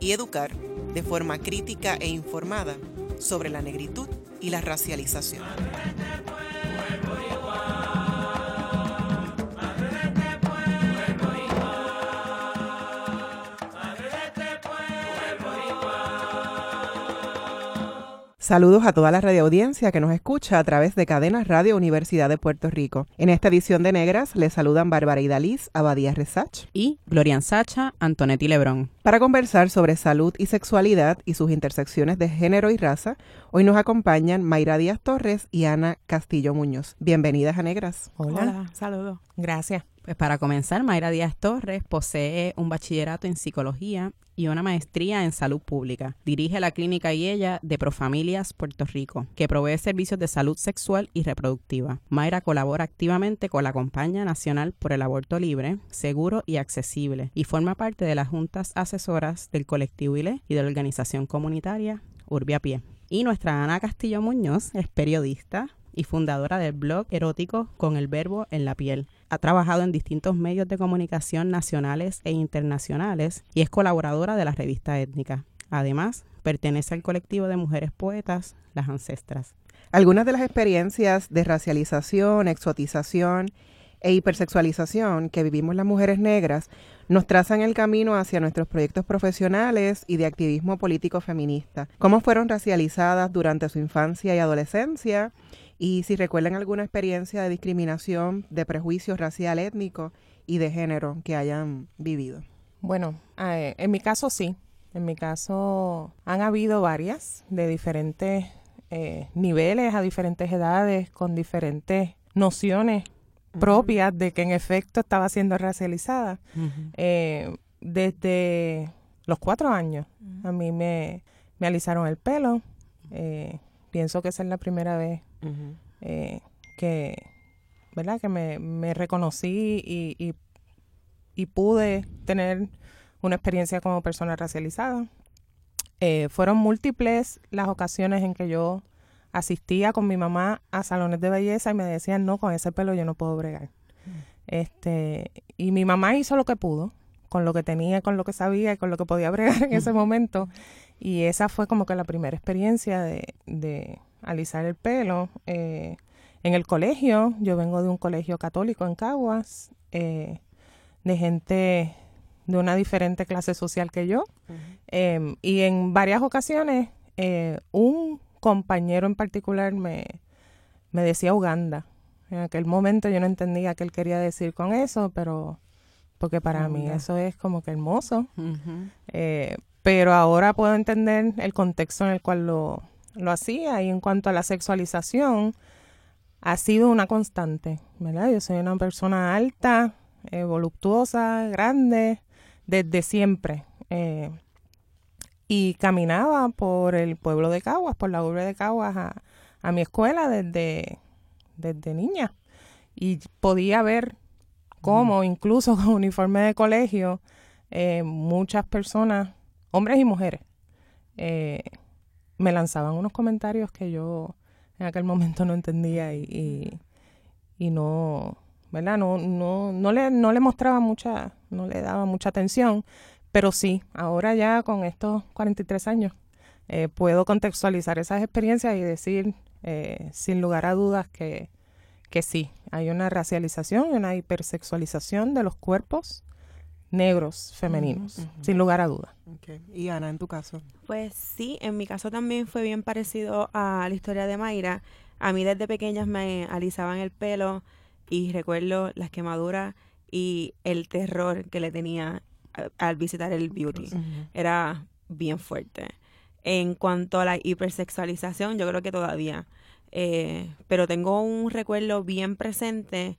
y educar de forma crítica e informada sobre la negritud y la racialización. Saludos a toda la radioaudiencia que nos escucha a través de Cadenas Radio Universidad de Puerto Rico. En esta edición de Negras les saludan Bárbara Idaliz, Abadía Resach y Glorian Sacha, Antonetti Lebrón. Para conversar sobre salud y sexualidad y sus intersecciones de género y raza, hoy nos acompañan Mayra Díaz Torres y Ana Castillo Muñoz. Bienvenidas a Negras. Hola, saludos. Gracias. Pues para comenzar, Mayra Díaz Torres posee un bachillerato en psicología y una maestría en salud pública. Dirige la clínica y ella de Profamilias Puerto Rico, que provee servicios de salud sexual y reproductiva. Mayra colabora activamente con la Compañía Nacional por el Aborto Libre, Seguro y Accesible y forma parte de las juntas asesoras del colectivo ILE y de la organización comunitaria Urbia Pie. Y nuestra Ana Castillo Muñoz es periodista, y fundadora del blog erótico Con el Verbo en la Piel. Ha trabajado en distintos medios de comunicación nacionales e internacionales y es colaboradora de la revista étnica. Además, pertenece al colectivo de mujeres poetas Las Ancestras. Algunas de las experiencias de racialización, exotización e hipersexualización que vivimos las mujeres negras nos trazan el camino hacia nuestros proyectos profesionales y de activismo político feminista. ¿Cómo fueron racializadas durante su infancia y adolescencia? Y si recuerdan alguna experiencia de discriminación, de prejuicio racial, étnico y de género que hayan vivido. Bueno, eh, en mi caso sí. En mi caso han habido varias de diferentes eh, niveles, a diferentes edades, con diferentes nociones propias de que en efecto estaba siendo racializada. Eh, desde los cuatro años a mí me, me alisaron el pelo. pienso que esa es la primera vez eh, que, ¿verdad? Que me, reconocí y, y, pude tener una experiencia como persona racializada. Eh, fueron múltiples las ocasiones en que yo asistía con mi mamá a salones de belleza y me decían, no, con ese pelo yo no puedo bregar. Este, y mi mamá hizo lo que pudo, con lo que tenía, con lo que sabía y con lo que podía bregar en ese momento. Y esa fue como que la primera experiencia de, alisar el pelo. Eh, en el colegio, yo vengo de un colegio católico en Caguas, eh, de gente de una diferente clase social que yo. Em, y en varias ocasiones, eh, un compañero en particular me, me decía Uganda. En aquel momento yo no entendía qué él quería decir con eso, pero porque para mí eso es como que hermoso. pero ahora puedo entender el contexto en el cual lo, lo hacía y en cuanto a la sexualización ha sido una constante, ¿verdad? Yo soy una persona alta, eh, voluptuosa, grande, desde siempre. Eh, y caminaba por el pueblo de Caguas, por la urbe de Caguas a, mi escuela desde, desde niña. Y podía ver cómo, incluso con uniforme de colegio, eh, muchas personas, hombres y mujeres, eh, me lanzaban unos comentarios que yo en aquel momento no entendía y, y, no, ¿verdad? No, no, no, le, no le mostraba mucha, no le daba mucha atención, pero sí, ahora ya con estos 43 años eh, puedo contextualizar esas experiencias y decir eh, sin lugar a dudas que, que sí, hay una racialización y una hipersexualización de los cuerpos negros femeninos, sin lugar a duda. Y Ana, en tu caso. Pues sí, en mi caso también fue bien parecido a la historia de Mayra. A mí desde pequeñas me alisaban el pelo y recuerdo las quemaduras y el terror que le tenía al visitar el beauty. Era bien fuerte. En cuanto a la hipersexualización, yo creo que todavía. Eh, pero tengo un recuerdo bien presente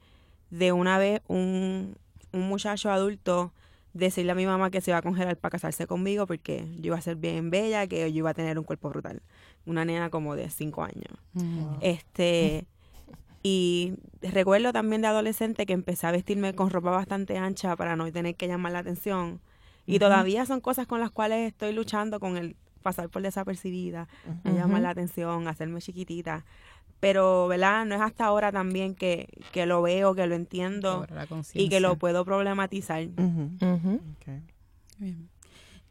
de una vez un, un muchacho adulto decirle a mi mamá que se iba a congelar para casarse conmigo porque yo iba a ser bien bella, que yo iba a tener un cuerpo brutal. Una nena como de cinco años. Este, y recuerdo también de adolescente que empecé a vestirme con ropa bastante ancha para no tener que llamar la atención. Y todavía son cosas con las cuales estoy luchando con el pasar por desapercibida, no llamar la atención, hacerme chiquitita. Pero, ¿verdad? No es hasta ahora también que, que lo veo, que lo entiendo y que lo puedo problematizar. Bien.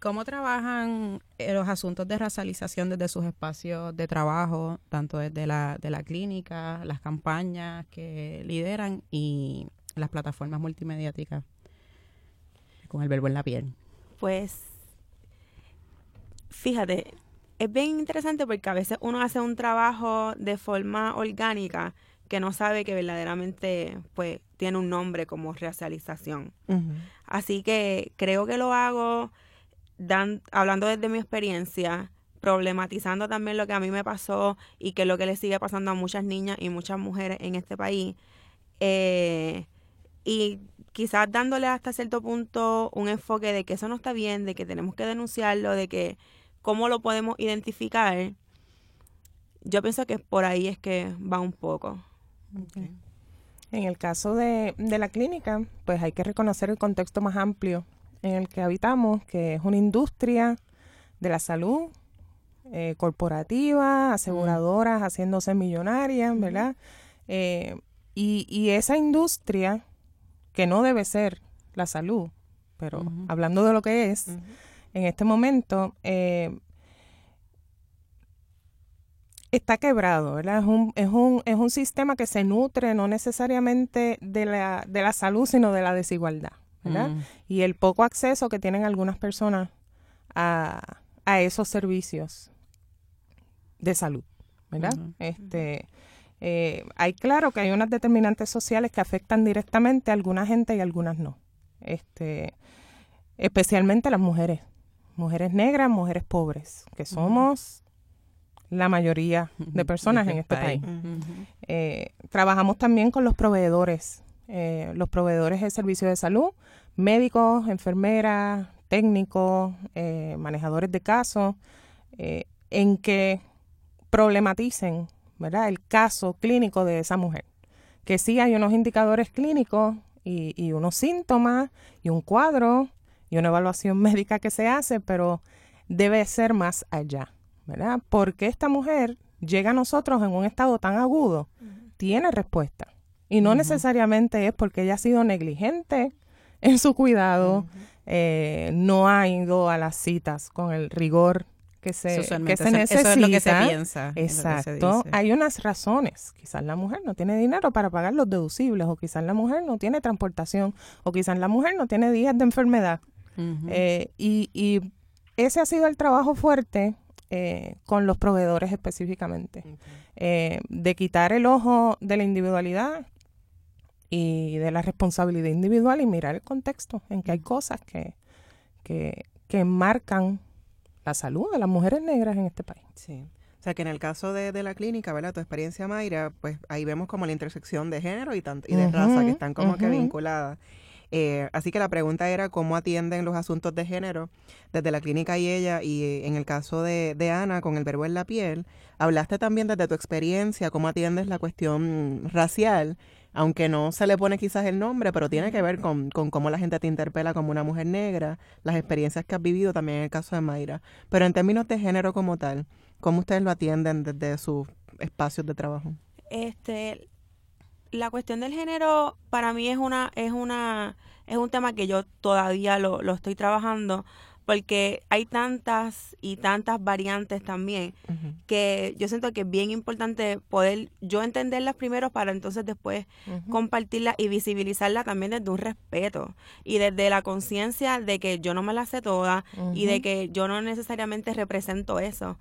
¿Cómo trabajan eh, los asuntos de racialización desde sus espacios de trabajo, tanto desde la, de la clínica, las campañas que lideran y las plataformas multimediáticas con el verbo en la piel? Pues, fíjate, es bien interesante porque a veces uno hace un trabajo de forma orgánica que no sabe que verdaderamente pues tiene un nombre como racialización. Así que creo que lo hago dan, hablando desde mi experiencia, problematizando también lo que a mí me pasó y que es lo que le sigue pasando a muchas niñas y muchas mujeres en este país. Eh, y quizás dándole hasta cierto punto un enfoque de que eso no está bien, de que tenemos que denunciarlo, de que cómo lo podemos identificar, yo pienso que por ahí es que va un poco. En el caso de, de la clínica, pues hay que reconocer el contexto más amplio en el que habitamos, que es una industria de la salud eh, corporativa, aseguradoras haciéndose millonarias, ¿verdad? Eh, y, y, esa industria, que no debe ser la salud, pero hablando de lo que es, en este momento, eh, está quebrado, ¿verdad? Es un, es, un, es un sistema que se nutre no necesariamente de la, de la salud, sino de la desigualdad. ¿verdad? Mm. Y el poco acceso que tienen algunas personas a, a esos servicios de salud, ¿verdad? Este, eh, hay claro que hay unas determinantes sociales que afectan directamente a alguna gente y a algunas no. Este, especialmente las mujeres, mujeres negras, mujeres pobres, que somos la mayoría de personas en este país. Eh, trabajamos también con los proveedores eh, los proveedores de servicios de salud, médicos, enfermeras, técnicos, eh, manejadores de casos, en que problematicen ¿verdad? el caso clínico de esa mujer. Que sí hay unos indicadores clínicos y, y unos síntomas y un cuadro y una evaluación médica que se hace, pero debe ser más allá, ¿verdad? Porque esta mujer llega a nosotros en un estado tan agudo, tiene respuesta. Y no necesariamente es porque ella ha sido negligente en su cuidado, eh, no ha ido a las citas con el rigor que se, que se necesita. Eso es lo que se piensa. Exacto. Hay unas razones. Quizás la mujer no tiene dinero para pagar los deducibles, o quizás la mujer no tiene transportación, o quizás la mujer no tiene días de enfermedad. Eh, y, y, ese ha sido el trabajo fuerte eh, con los proveedores específicamente. de quitar el ojo de la individualidad y de la responsabilidad individual y mirar el contexto en que hay cosas que, que, que marcan la salud de las mujeres negras en este país. Sí. O sea, que en el caso de, de, la clínica, ¿verdad? Tu experiencia, Mayra, pues ahí vemos como la intersección de género y, y de raza que están como que vinculadas. Eh, así que la pregunta era cómo atienden los asuntos de género desde la clínica y ella, y eh, en el caso de, de, Ana, con el verbo en la piel, hablaste también desde tu experiencia, cómo atiendes la cuestión racial aunque no se le pone quizás el nombre, pero tiene que ver con, con, cómo la gente te interpela como una mujer negra, las experiencias que has vivido también en el caso de Mayra. Pero en términos de género como tal, ¿cómo ustedes lo atienden desde sus espacios de trabajo? Este, la cuestión del género para mí es una, es una, es un tema que yo todavía lo, lo estoy trabajando porque hay tantas y tantas variantes también que yo siento que es bien importante poder yo entenderlas primero para entonces después compartirlas y visibilizarlas también desde un respeto y desde la conciencia de que yo no me las sé todas y de que yo no necesariamente represento eso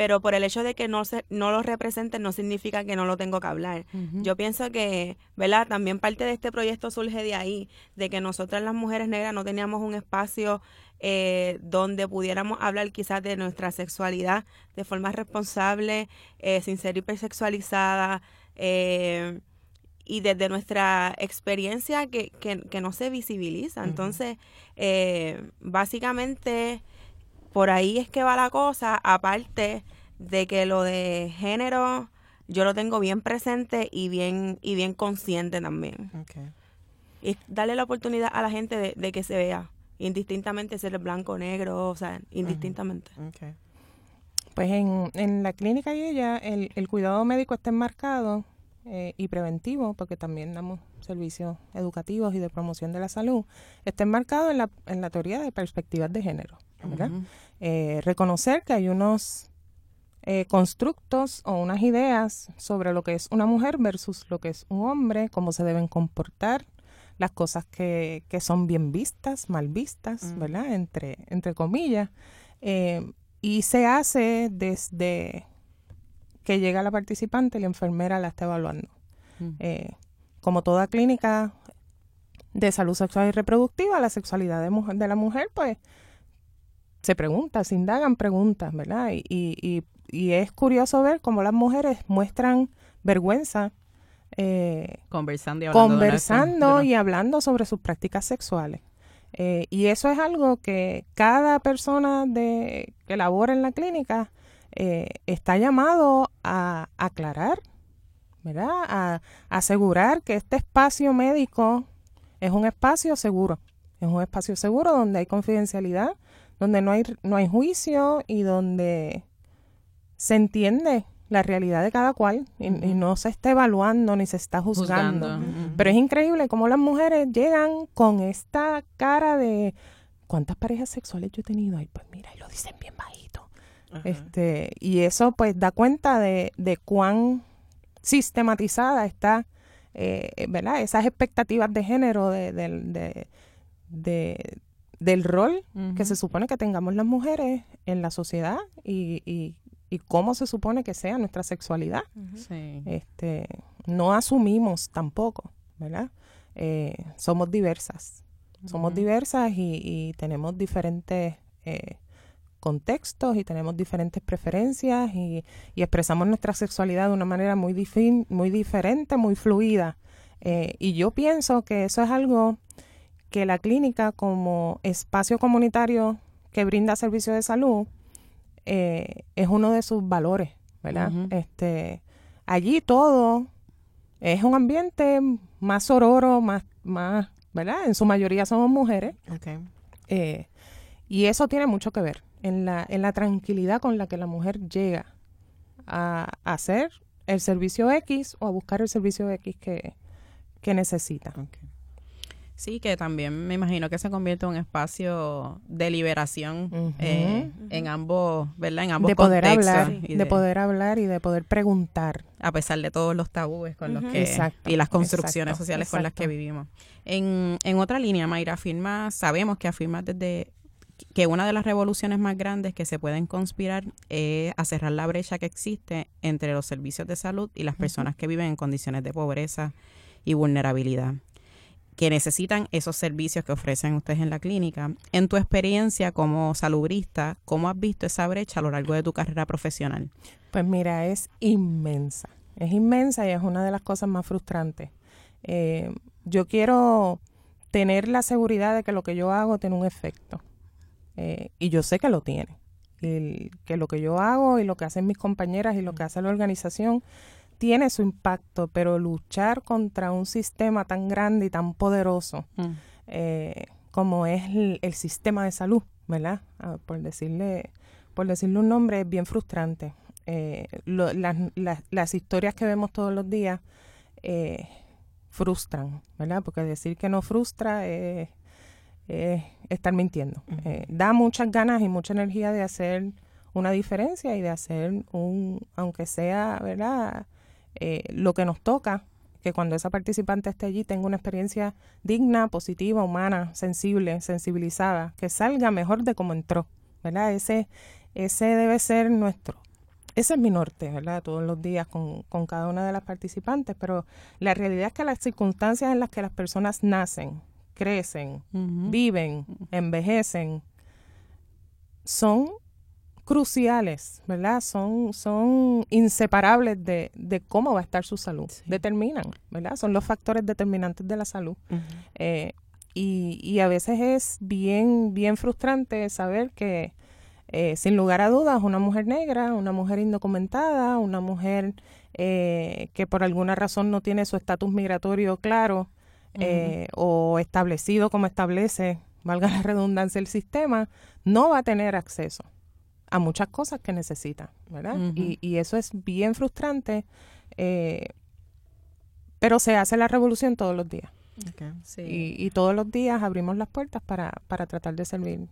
pero por el hecho de que no se, no lo representen no significa que no lo tengo que hablar. Yo pienso que, ¿verdad? También parte de este proyecto surge de ahí, de que nosotras las mujeres negras no teníamos un espacio eh, donde pudiéramos hablar quizás de nuestra sexualidad de forma responsable, eh, sin ser hipersexualizada, eh, y desde nuestra experiencia que, que, no se visibiliza. Entonces, eh, básicamente, por ahí es que va la cosa, aparte de que lo de género yo lo tengo bien presente y bien, y bien consciente también. Y darle la oportunidad a la gente de, que se vea, indistintamente ser blanco, negro, o sea, indistintamente. Pues en, en la clínica y ella, el, el cuidado médico está enmarcado eh, y preventivo, porque también damos servicios educativos y de promoción de la salud, está enmarcado en la, en la teoría de perspectivas de género. Eh, reconocer que hay unos eh, constructos o unas ideas sobre lo que es una mujer versus lo que es un hombre, cómo se deben comportar, las cosas que, que son bien vistas, mal vistas, ¿verdad? Entre, entre comillas. y se hace desde que llega la participante y la enfermera la está evaluando. Mm. Eh, como toda clínica de salud sexual y reproductiva, la sexualidad de, mujer, de la mujer, pues se pregunta, se indagan preguntas, ¿verdad? Y, y, y, es curioso ver cómo las mujeres muestran vergüenza. Eh, conversando y hablando, conversando y hablando sobre sus prácticas sexuales. Eh, y eso es algo que cada persona de, que labora en la clínica eh, está llamado a aclarar, ¿verdad? A, asegurar que este espacio médico es un espacio seguro, es un espacio seguro donde hay confidencialidad, donde no hay, no hay juicio y donde se entiende la realidad de cada cual y, no se está evaluando ni se está juzgando. Pero es increíble cómo las mujeres llegan con esta cara de ¿cuántas parejas sexuales yo he tenido? Ay, pues mira, y lo dicen bien bajito. Este, y eso pues da cuenta de, de cuán sistematizada está, eh, ¿verdad? Esas expectativas de género de, de, del rol que se supone que tengamos las mujeres en la sociedad y, y, y cómo se supone que sea nuestra sexualidad. este, no asumimos tampoco, ¿verdad? Eh, somos diversas. Somos diversas y, y tenemos diferentes eh, contextos y tenemos diferentes preferencias y, expresamos nuestra sexualidad de una manera muy, muy diferente, muy fluida. Eh, y yo pienso que eso es algo que la clínica como espacio comunitario que brinda servicio de salud eh, es uno de sus valores, ¿verdad? este, allí todo es un ambiente más sororo, más, más, ¿verdad? En su mayoría somos mujeres. Eh, y eso tiene mucho que ver en la, en la tranquilidad con la que la mujer llega a, hacer el servicio X o a buscar el servicio X que, que necesita. Sí, que también me imagino que se convierte en un espacio de liberación eh, en ambos, ¿verdad? En ambos de poder hablar, de, poder hablar y de poder preguntar, a pesar de todos los tabúes con los que y las construcciones sociales con las que vivimos. En, en otra línea, Mayra afirma, sabemos que afirma desde que una de las revoluciones más grandes que se pueden conspirar es a cerrar la brecha que existe entre los servicios de salud y las personas que viven en condiciones de pobreza y vulnerabilidad que necesitan esos servicios que ofrecen ustedes en la clínica. En tu experiencia como salubrista, ¿cómo has visto esa brecha a lo largo de tu carrera profesional? Pues mira, es inmensa, es inmensa y es una de las cosas más frustrantes. Eh, yo quiero tener la seguridad de que lo que yo hago tiene un efecto. Eh, y yo sé que lo tiene. Y que lo que yo hago y lo que hacen mis compañeras y lo que hace la organización tiene su impacto, pero luchar contra un sistema tan grande y tan poderoso mm. eh, como es el, sistema de salud, ¿verdad? Ah, por decirle por decirle un nombre es bien frustrante. Eh, las, historias que vemos todos los días frustran, ¿verdad? Porque decir que no frustra es estar mintiendo. Eh, da muchas ganas y mucha energía de hacer una diferencia y de hacer un, aunque sea, ¿verdad? Eh, lo que nos toca, que cuando esa participante esté allí tenga una experiencia digna, positiva, humana, sensible, sensibilizada, que salga mejor de como entró, ¿verdad? Ese, ese debe ser nuestro. Ese es mi norte, ¿verdad? Todos los días con, con cada una de las participantes, pero la realidad es que las circunstancias en las que las personas nacen, crecen, viven, envejecen, son cruciales, ¿verdad? Son, son inseparables de, de cómo va a estar su salud. Determinan, ¿verdad? Son los factores determinantes de la salud. Eh, y, y, a veces es bien, bien frustrante saber que, eh, sin lugar a dudas, una mujer negra, una mujer indocumentada, una mujer eh, que por alguna razón no tiene su estatus migratorio claro o establecido como establece, valga la redundancia, el sistema, no va a tener acceso a muchas cosas que necesita, ¿verdad? y, y, eso es bien frustrante, eh, pero se hace la revolución todos los días. Y, y, todos los días abrimos las puertas para, para tratar de servir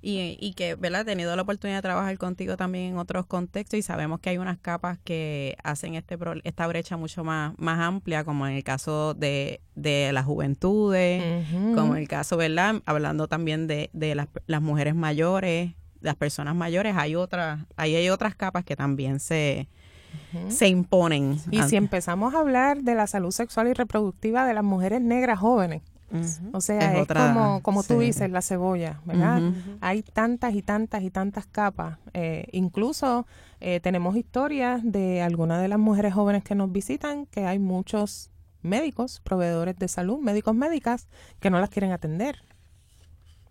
y, y, que, ¿verdad? He tenido la oportunidad de trabajar contigo también en otros contextos y sabemos que hay unas capas que hacen este esta brecha mucho más, más amplia, como en el caso de, de las juventudes, como en el caso, ¿verdad? Hablando también de, de las, las mujeres mayores, las personas mayores, hay otras, ahí hay otras capas que también se, se imponen. Y si empezamos a hablar de la salud sexual y reproductiva de las mujeres negras jóvenes, o sea, es, como, como tú dices, la cebolla, ¿verdad? Hay tantas y tantas y tantas capas. Eh, incluso eh, tenemos historias de algunas de las mujeres jóvenes que nos visitan que hay muchos médicos, proveedores de salud, médicos médicas, que no las quieren atender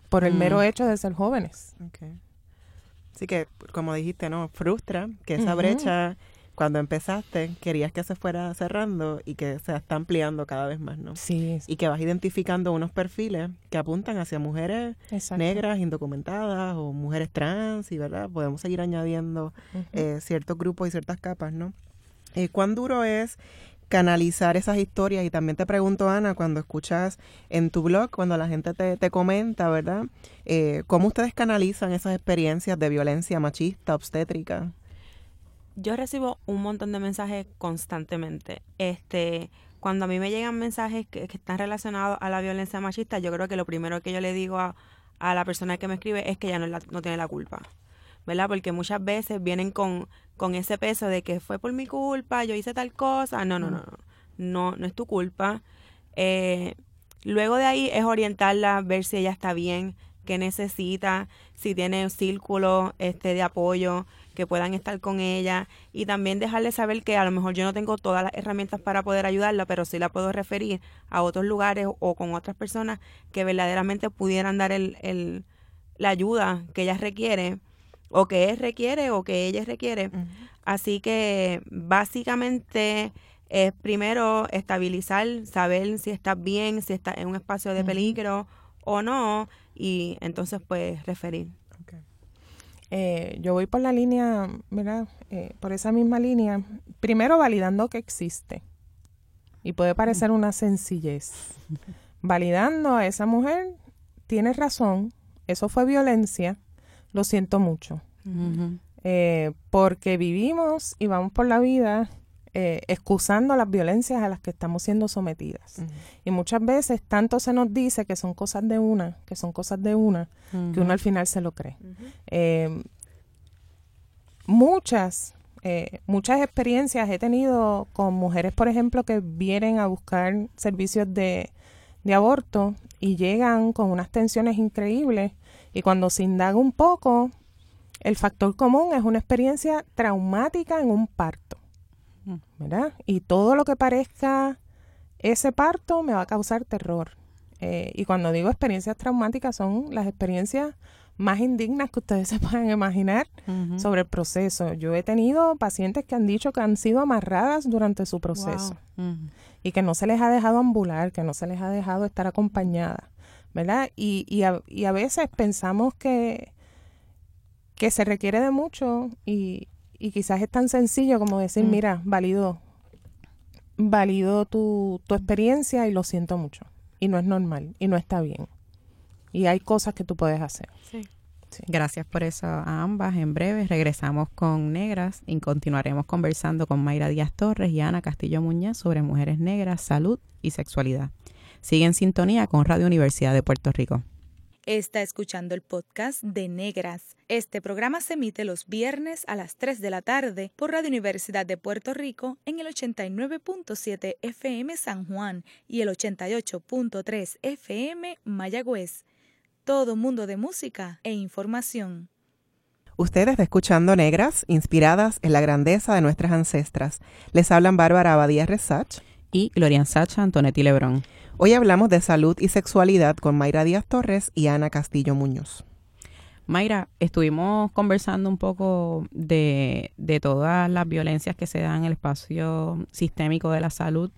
por el mero mm. hecho de ser jóvenes. Así que, como dijiste, ¿no? Frustra que esa brecha, cuando empezaste, querías que se fuera cerrando y que se está ampliando cada vez más, ¿no? Sí. Y que vas identificando unos perfiles que apuntan hacia mujeres negras, indocumentadas o mujeres trans, y verdad, podemos seguir añadiendo eh, ciertos grupos y ciertas capas, ¿no? Eh, ¿Cuán duro es canalizar esas historias y también te pregunto Ana cuando escuchas en tu blog cuando la gente te, te comenta verdad eh, cómo ustedes canalizan esas experiencias de violencia machista obstétrica yo recibo un montón de mensajes constantemente este cuando a mí me llegan mensajes que, están relacionados a la violencia machista yo creo que lo primero que yo le digo a, a la persona que me escribe es que ya no, no tiene la culpa ¿verdad? Porque muchas veces vienen con, con ese peso de que fue por mi culpa, yo hice tal cosa. No, no, no, no, no, no es tu culpa. Eh, luego de ahí es orientarla, ver si ella está bien, qué necesita, si tiene un círculo este, de apoyo, que puedan estar con ella y también dejarle saber que a lo mejor yo no tengo todas las herramientas para poder ayudarla, pero sí la puedo referir a otros lugares o con otras personas que verdaderamente pudieran dar el, el, la ayuda que ella requiere o que él requiere o que ella requiere. Así que básicamente es primero estabilizar, saber si estás bien, si estás en un espacio de peligro o no, y entonces pues referir. Eh, yo voy por la línea, ¿verdad? Eh, por esa misma línea, primero validando que existe. Y puede parecer una sencillez. Validando a esa mujer, tienes razón, eso fue violencia, lo siento mucho. Eh, porque vivimos y vamos por la vida eh, excusando las violencias a las que estamos siendo sometidas. Y muchas veces tanto se nos dice que son cosas de una, que son cosas de una, que uno al final se lo cree. Eh, muchas, muchas experiencias he tenido con mujeres, por ejemplo, que vienen a buscar servicios de, de aborto y llegan con unas tensiones increíbles y cuando se indaga un poco, el factor común es una experiencia traumática en un parto. ¿Verdad? Y todo lo que parezca ese parto me va a causar terror. Eh, y cuando digo experiencias traumáticas son las experiencias más indignas que ustedes se puedan imaginar sobre el proceso. Yo he tenido pacientes que han dicho que han sido amarradas durante su proceso y que no se les ha dejado ambular, que no se les ha dejado estar acompañada. ¿verdad? Y, y, a, y a veces pensamos que, que se requiere de mucho y, y quizás es tan sencillo como decir, mm. mira, valido, valido tu, tu experiencia y lo siento mucho. Y no es normal y no está bien. Y hay cosas que tú puedes hacer. Sí. Gracias por eso a ambas. En breve regresamos con Negras y continuaremos conversando con Mayra Díaz Torres y Ana Castillo Muñoz sobre mujeres negras, salud y sexualidad. Sigue en sintonía con Radio Universidad de Puerto Rico. Está escuchando el podcast de Negras. Este programa se emite los viernes a las 3 de la tarde por Radio Universidad de Puerto Rico en el 89.7 FM San Juan y el 88.3 FM Mayagüez. Todo mundo de música e información. Ustedes está escuchando Negras, inspiradas en la grandeza de nuestras ancestras. Les hablan Bárbara Abadía Resach y Glorian Sacha Antonetti Lebrón. Hoy hablamos de salud y sexualidad con Mayra Díaz Torres y Ana Castillo Muñoz. Mayra, estuvimos conversando un poco de, de todas las violencias que se dan en el espacio sistémico de la salud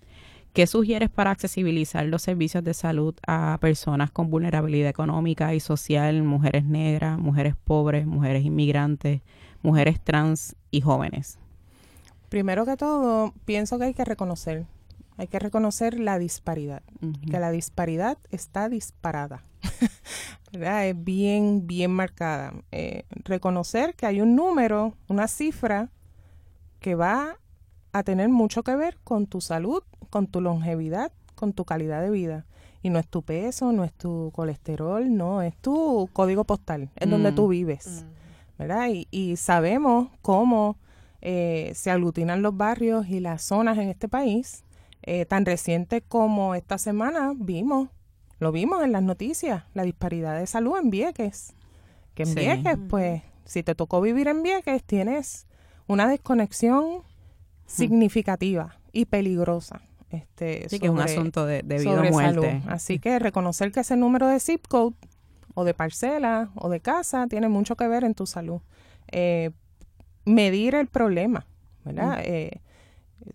¿Qué sugieres para accesibilizar los servicios de salud a personas con vulnerabilidad económica y social, mujeres negras, mujeres pobres, mujeres inmigrantes, mujeres trans y jóvenes? Primero que todo, pienso que hay que reconocer, hay que reconocer la disparidad, que la disparidad está disparada, Es bien, bien marcada. Eh, reconocer que hay un número, una cifra que va a tener mucho que ver con tu salud, con tu longevidad, con tu calidad de vida. Y no es tu peso, no es tu colesterol, no, es tu código postal, es donde tú mm. vives. Mm. ¿Verdad? Y, sabemos cómo eh, se aglutinan los barrios y las zonas en este país. Eh, tan reciente como esta semana vimos, lo vimos en las noticias, la disparidad de salud en Vieques. Que en Vieques, pues, si te tocó vivir en Vieques, tienes una desconexión significativa y peligrosa. Este, sí, que es un asunto de, vida o muerte. Así que reconocer que ese número de zip code o de parcela o de casa tiene mucho que ver en tu salud. Eh, medir el problema, ¿verdad? Eh,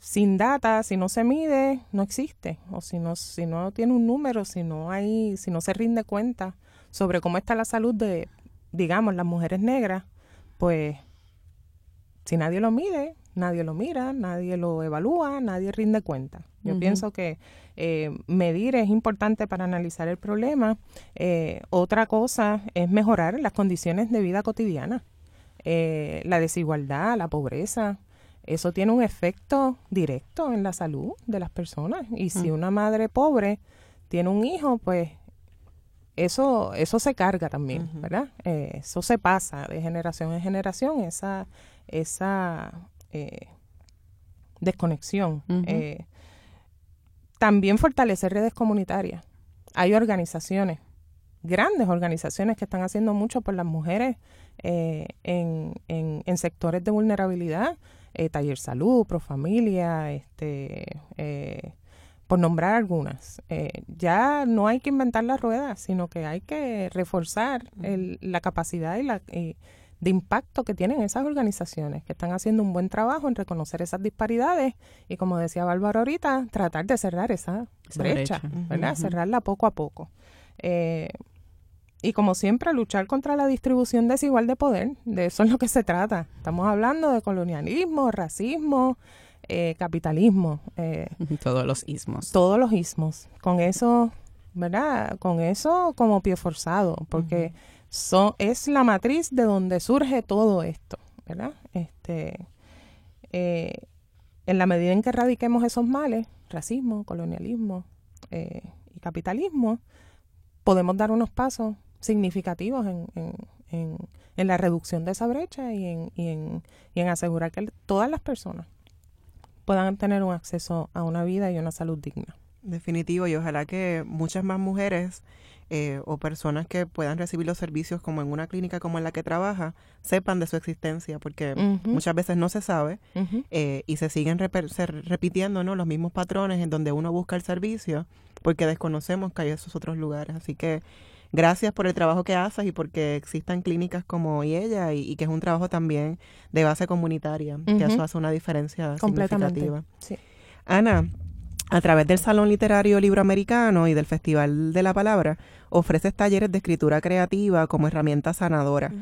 sin data, si no se mide, no existe. O si no, si no tiene un número, si no hay, si no se rinde cuenta sobre cómo está la salud de, digamos, las mujeres negras, pues si nadie lo mide, nadie lo mira, nadie lo evalúa, nadie rinde cuenta. Yo pienso que eh, medir es importante para analizar el problema. Eh, otra cosa es mejorar las condiciones de vida cotidiana. Eh, la desigualdad, la pobreza, eso tiene un efecto directo en la salud de las personas. Y si mm. una madre pobre tiene un hijo, pues eso, eso se carga también, ¿verdad? eso se pasa de generación en generación, esa, esa eh, desconexión. Eh, también fortalecer redes comunitarias. Hay organizaciones, grandes organizaciones que están haciendo mucho por las mujeres eh, en, en, sectores de vulnerabilidad, Taller Salud, Profamilia, este, por nombrar algunas. ya no hay que inventar la rueda, sino que hay que reforzar la capacidad y la de impacto que tienen esas organizaciones, que están haciendo un buen trabajo en reconocer esas disparidades y, como decía Bárbara ahorita, tratar de cerrar esa, brecha, ¿verdad? Cerrarla poco a poco. Eh, y como siempre, luchar contra la distribución desigual de poder, de eso es lo que se trata. Estamos hablando de colonialismo, racismo, eh, capitalismo. Eh, todos los ismos. Todos los ismos. Con eso, ¿verdad? Con eso como pie forzado, porque es la matriz de donde surge todo esto, ¿verdad? Este, eh, en la medida en que erradiquemos esos males, racismo, colonialismo y capitalismo, podemos dar unos pasos significativos en, en, en, la reducción de esa brecha y en, y en, y en asegurar que todas las personas puedan tener un acceso a una vida y una salud digna. Definitivo, y ojalá que muchas más mujeres eh, o personas que puedan recibir los servicios como en una clínica como en la que trabaja, sepan de su existencia, porque muchas veces no se sabe eh, y se siguen repitiendo ¿no? los mismos patrones en donde uno busca el servicio porque desconocemos que hay esos otros lugares. Así que gracias por el trabajo que haces y porque existan clínicas como ella y, que es un trabajo también de base comunitaria, que eso hace una diferencia significativa. Ana, a través del Salón Literario Libroamericano y del Festival de la Palabra, ofreces talleres de escritura creativa como herramienta sanadora.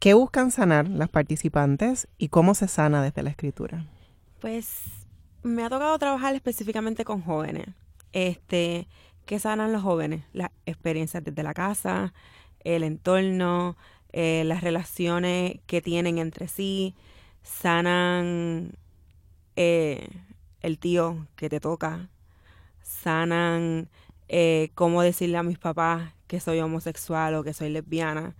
¿Qué buscan sanar las participantes y cómo se sana desde la escritura? Pues me ha tocado trabajar específicamente con jóvenes. Este, ¿qué sanan los jóvenes? Las experiencias desde la casa, el entorno, eh, las relaciones que tienen entre sí, sanan eh, el tío que te toca, sanan eh, cómo decirle a mis papás que soy homosexual o que soy lesbiana.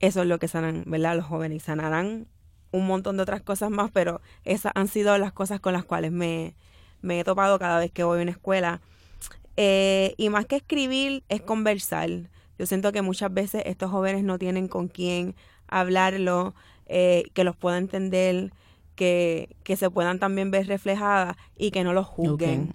Eso es lo que sanan, ¿verdad? Los jóvenes sanarán un montón de otras cosas más, pero esas han sido las cosas con las cuales me, he topado cada vez que voy a una escuela. Eh, y más que escribir, es conversar. Yo siento que muchas veces estos jóvenes no tienen con quién hablarlo, eh, que los pueda entender, que, que se puedan también ver reflejadas y que no los juzguen.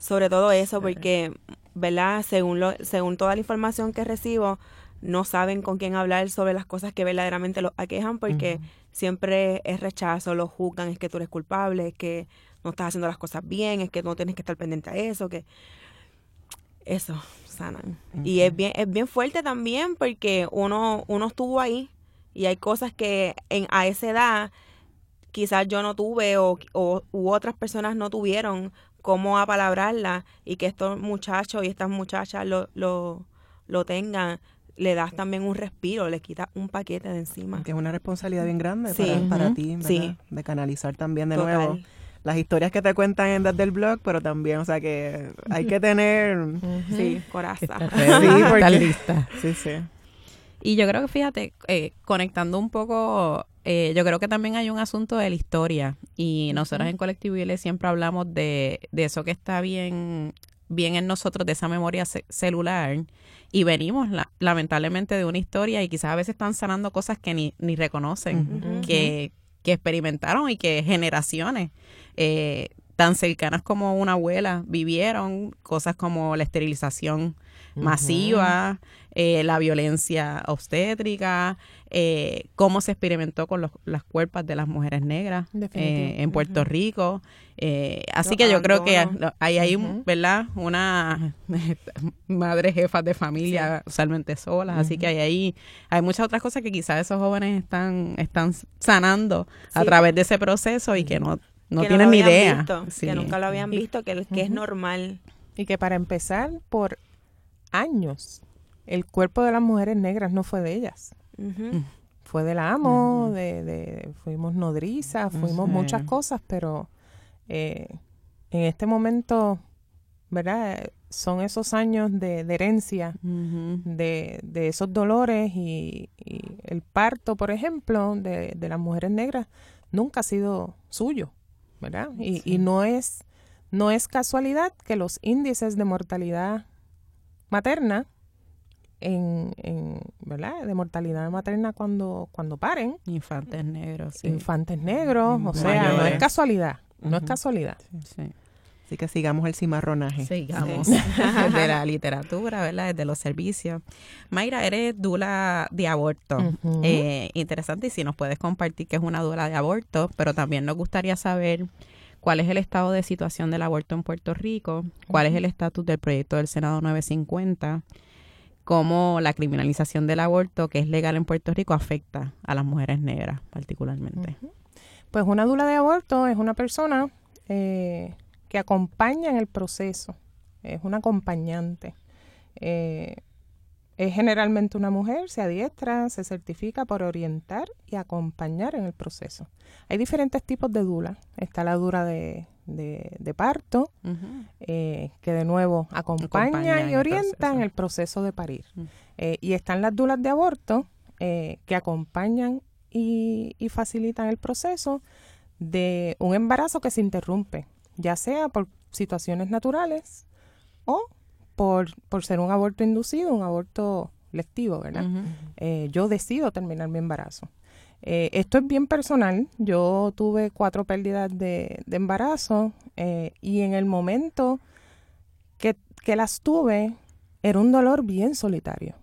Sobre todo eso, porque, ¿verdad? Según, lo, según toda la información que recibo, no saben con quién hablar sobre las cosas que verdaderamente los aquejan porque siempre es rechazo, los juzgan, es que tú eres culpable, es que no estás haciendo las cosas bien, es que no tienes que estar pendiente a eso, que eso sanan. Y es bien, es bien fuerte también porque uno, uno estuvo ahí y hay cosas que en, a esa edad quizás yo no tuve o, o u otras personas no tuvieron cómo apalabrarla y que estos muchachos y estas muchachas lo, lo, lo tengan, le das también un respiro, le quitas un paquete de encima. Que es una responsabilidad bien grande Sí. para, para ti, ¿verdad? Sí. De canalizar también de Total. nuevo las historias que te cuentan en desde el blog, pero también, o sea, que hay que tener... Sí, coraza. Sí, porque- lista. Sí, sí. Y yo creo que, fíjate, eh, conectando un poco, eh, yo creo que también hay un asunto de la historia. Y nosotros en Colectivo ILE siempre hablamos de, de eso que está bien, bien en nosotros, de esa memoria ce- celular. Y venimos, la- lamentablemente, de una historia y quizás a veces están sanando cosas que ni, ni reconocen, que, que experimentaron y que generaciones eh, tan cercanas como una abuela vivieron, cosas como la esterilización masiva, eh, la violencia obstétrica, eh, cómo se experimentó con los, las cuerpas de las mujeres negras eh, en Puerto Ujú. Rico. Eh, así que yo creo que abandonos. hay ahí, Ujú. ¿verdad? Una madres jefas de familia usualmente solas, así que hay ahí hay muchas otras cosas que quizás esos jóvenes están están sanando a Sí. través de ese proceso y que no no que tienen lo ni idea. visto, Sí. Que nunca lo habían Y- visto, que, que es normal. Y que para empezar, por años, el cuerpo de las mujeres negras no fue de ellas. Ujú. Fue del amo, de, de- fuimos nodrizas, fuimos Sí. muchas cosas, pero eh, en este momento, ¿verdad? Son esos años de, de herencia, de, de esos dolores y, y el parto, por ejemplo, de, de las mujeres negras nunca ha sido suyo, ¿verdad? Y, y no es no es casualidad que los índices de mortalidad materna en, en ¿verdad? de mortalidad materna cuando cuando paren Infantes negros, sí. infantes negros, o sea, no es casualidad, no es casualidad. Sí. Así que sigamos el cimarronaje. Sigamos desde la literatura, ¿verdad? Desde los servicios. Mayra, eres dula de aborto. Eh, interesante, y si nos puedes compartir qué es una dula de aborto, pero también nos gustaría saber cuál es el estado de situación del aborto en Puerto Rico, cuál es el estatus del proyecto del Senado 950, cómo la criminalización del aborto, que es legal en Puerto Rico, afecta a las mujeres negras particularmente. Pues una dula de aborto es una persona eh, que acompaña en el proceso, es una acompañante. Eh, es generalmente una mujer, se adiestra, se certifica por orientar y acompañar en el proceso. Hay diferentes tipos de dula. Está la dura de, de- de parto, eh, que de nuevo acompaña, y orienta en el proceso de parir. Eh, y están las dulas de aborto eh, que acompañan y, y facilitan el proceso de un embarazo que se interrumpe, ya sea por situaciones naturales o por, por ser un aborto inducido, un aborto lectivo, ¿verdad? Eh, yo decido terminar mi embarazo. Eh, esto es bien personal. Yo tuve cuatro pérdidas de, de embarazo eh, y en el momento que, que las tuve era un dolor bien solitario.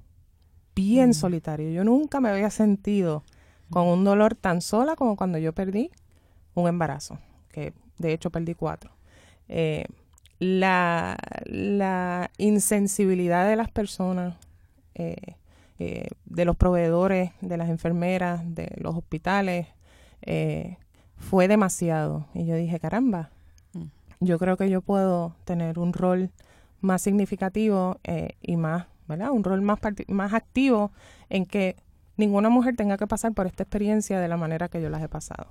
Bien solitario. Yo nunca me había sentido con un dolor tan sola como cuando yo perdí un embarazo, que de hecho perdí cuatro. Eh, la, la insensibilidad de las personas, eh, eh, de los proveedores, de las enfermeras, de los hospitales, eh, fue demasiado. Y yo dije, caramba, Mm. yo creo que yo puedo tener un rol más significativo y más, ¿verdad? Un rol más, más activo en que ninguna mujer tenga que pasar por esta experiencia de la manera que yo las he pasado.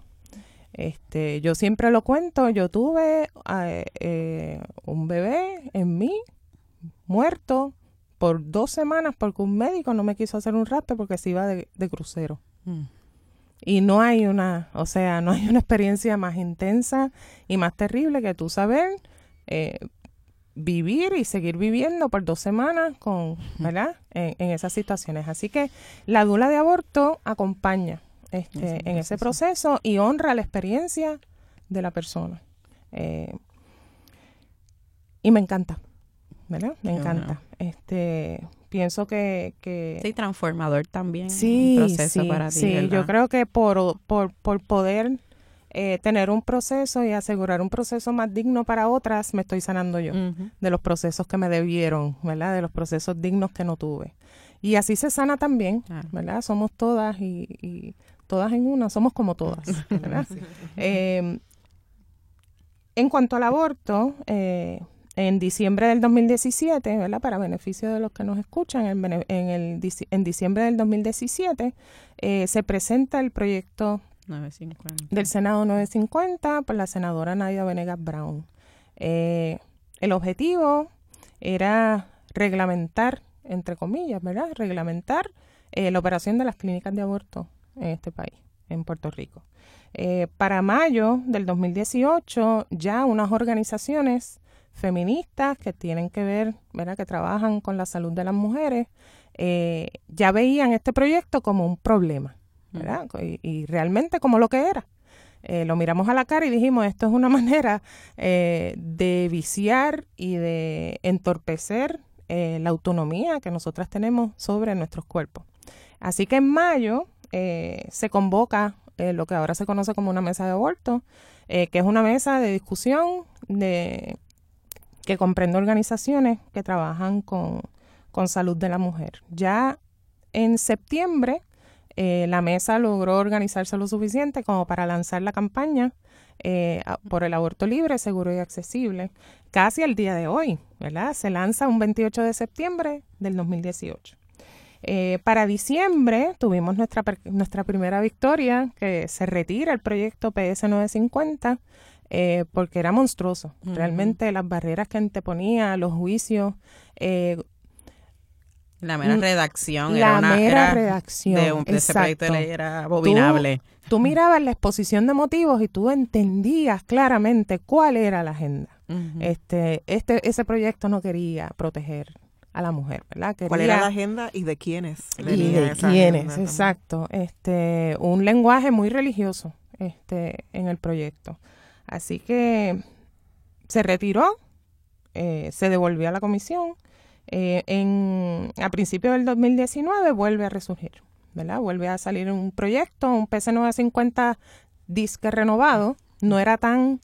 Este, yo siempre lo cuento, yo tuve eh, eh, un bebé en mí, muerto, por dos semanas porque un médico no me quiso hacer un raspe porque se iba de, de crucero. Mm. Y no hay una, o sea, no hay una experiencia más intensa y más terrible que tú saber eh, vivir y seguir viviendo por dos semanas con, ¿verdad? En, esas situaciones. Así que la dula de aborto acompaña este, en ese proceso y honra la experiencia de la persona. Eh, y me encanta, ¿verdad? Me encanta. Este, pienso que, que... Sí, transformador también. Sí, proceso para ti, sí. Yo creo que por, por, por poder eh, tener un proceso y asegurar un proceso más digno para otras, me estoy sanando yo de los procesos que me debieron, ¿verdad? De los procesos dignos que no tuve. Y así se sana también, ¿verdad? Somos todas y, todas en una, somos como todas, ¿verdad? Em, en cuanto al aborto, eh, en diciembre del 2017, ¿verdad? Para beneficio de los que nos escuchan, en, en, el, en diciembre del 2017 eh, se presenta el proyecto del Senado 950 por la senadora Nadia Venegas Brown. Eh, el objetivo era reglamentar, entre comillas, ¿verdad? Reglamentar eh, la operación de las clínicas de aborto en este país, en Puerto Rico. Eh, para mayo del 2018, ya unas organizaciones feministas que tienen que ver, ¿verdad? que trabajan con la salud de las mujeres, ya veían este proyecto como un problema. Y, realmente como lo que era. Eh, lo miramos a la cara y dijimos, esto es una manera eh, de viciar y de entorpecer eh, la autonomía que nosotras tenemos sobre nuestros cuerpos. Así que en mayo se convoca lo que ahora se conoce como una mesa de aborto, que es una mesa de discusión de, que comprende organizaciones que trabajan con, con salud de la mujer. Ya en septiembre eh, la mesa logró organizarse lo suficiente como para lanzar la campaña eh, por el aborto libre, seguro y accesible, casi el día de hoy, ¿verdad? Se lanza un 28 de septiembre del 2018. Eh, para diciembre tuvimos nuestra, nuestra primera victoria, que se retira el proyecto PS 950, porque era monstruoso. Realmente las barreras que anteponía, los juicios, la mera mm, redacción la era una, mera redacción de un ese proyecto de ley era abominable. Tú, mirabas la exposición de motivos y tú entendías claramente cuál era la agenda. Este, este, ese proyecto no quería proteger a la mujer, ¿verdad? ¿Cuál era la agenda y de quiénes? Y de quiénes, exacto. Este, un lenguaje muy religioso, este, en el proyecto. Así que se retiró, eh, se devolvió a la comisión eh, en, a principios del 2019 vuelve a resurgir, ¿verdad? Vuelve a salir un proyecto, un PC950 disque renovado. No era tan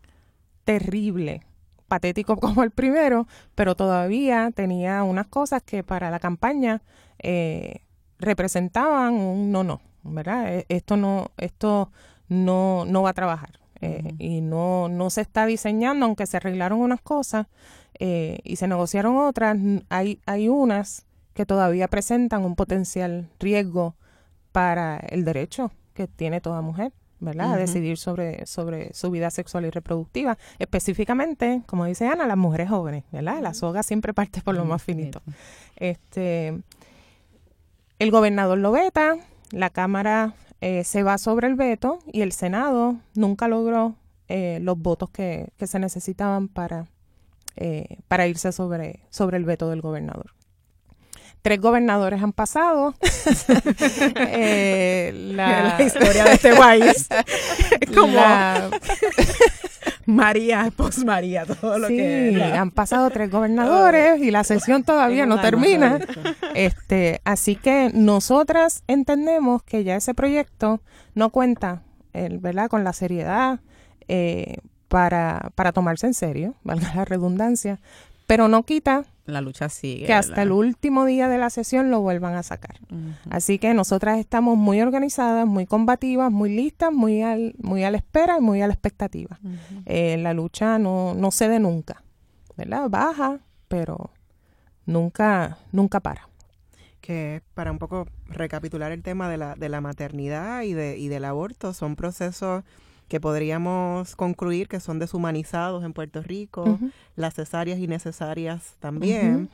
terrible, patético como el primero, pero todavía tenía unas cosas que para la campaña eh, representaban un no, no, ¿verdad? E, esto no, esto no, no va a trabajar. Eh, y no, no se está diseñando, aunque se arreglaron unas cosas, eh, y se negociaron otras, hay, hay unas que todavía presentan un potencial riesgo para el derecho que tiene toda mujer. ¿Verdad? A decidir sobre, sobre su vida sexual y reproductiva. Específicamente, como dice Ana, las mujeres jóvenes, ¿verdad? La soga siempre parte por lo más finito. Este, el gobernador lo veta, la Cámara eh, se va sobre el veto y el Senado nunca logró eh, los votos que, que se necesitaban para eh, para irse sobre, sobre el veto del gobernador. Tres gobernadores han pasado. Eh, la... historia de este país. Como María, post María, todo lo que. han pasado tres gobernadores y la sesión todavía no termina. Este, así que nosotras entendemos que ya ese proyecto no cuenta, ¿verdad? Con la seriedad eh, para, para tomarse en serio, valga la redundancia, pero no quita la lucha sigue. Que hasta el último día de la sesión lo vuelvan a sacar. Así que nosotras estamos muy organizadas, muy combativas, muy listas, muy, al, muy a la espera y muy a la expectativa. Eh, la lucha no, no cede nunca, ¿verdad? Baja, pero nunca, nunca para. Que para un poco recapitular el tema de la, de la maternidad y, de, y del aborto, son procesos que podríamos concluir que son deshumanizados en Puerto Rico, las cesáreas innecesarias también,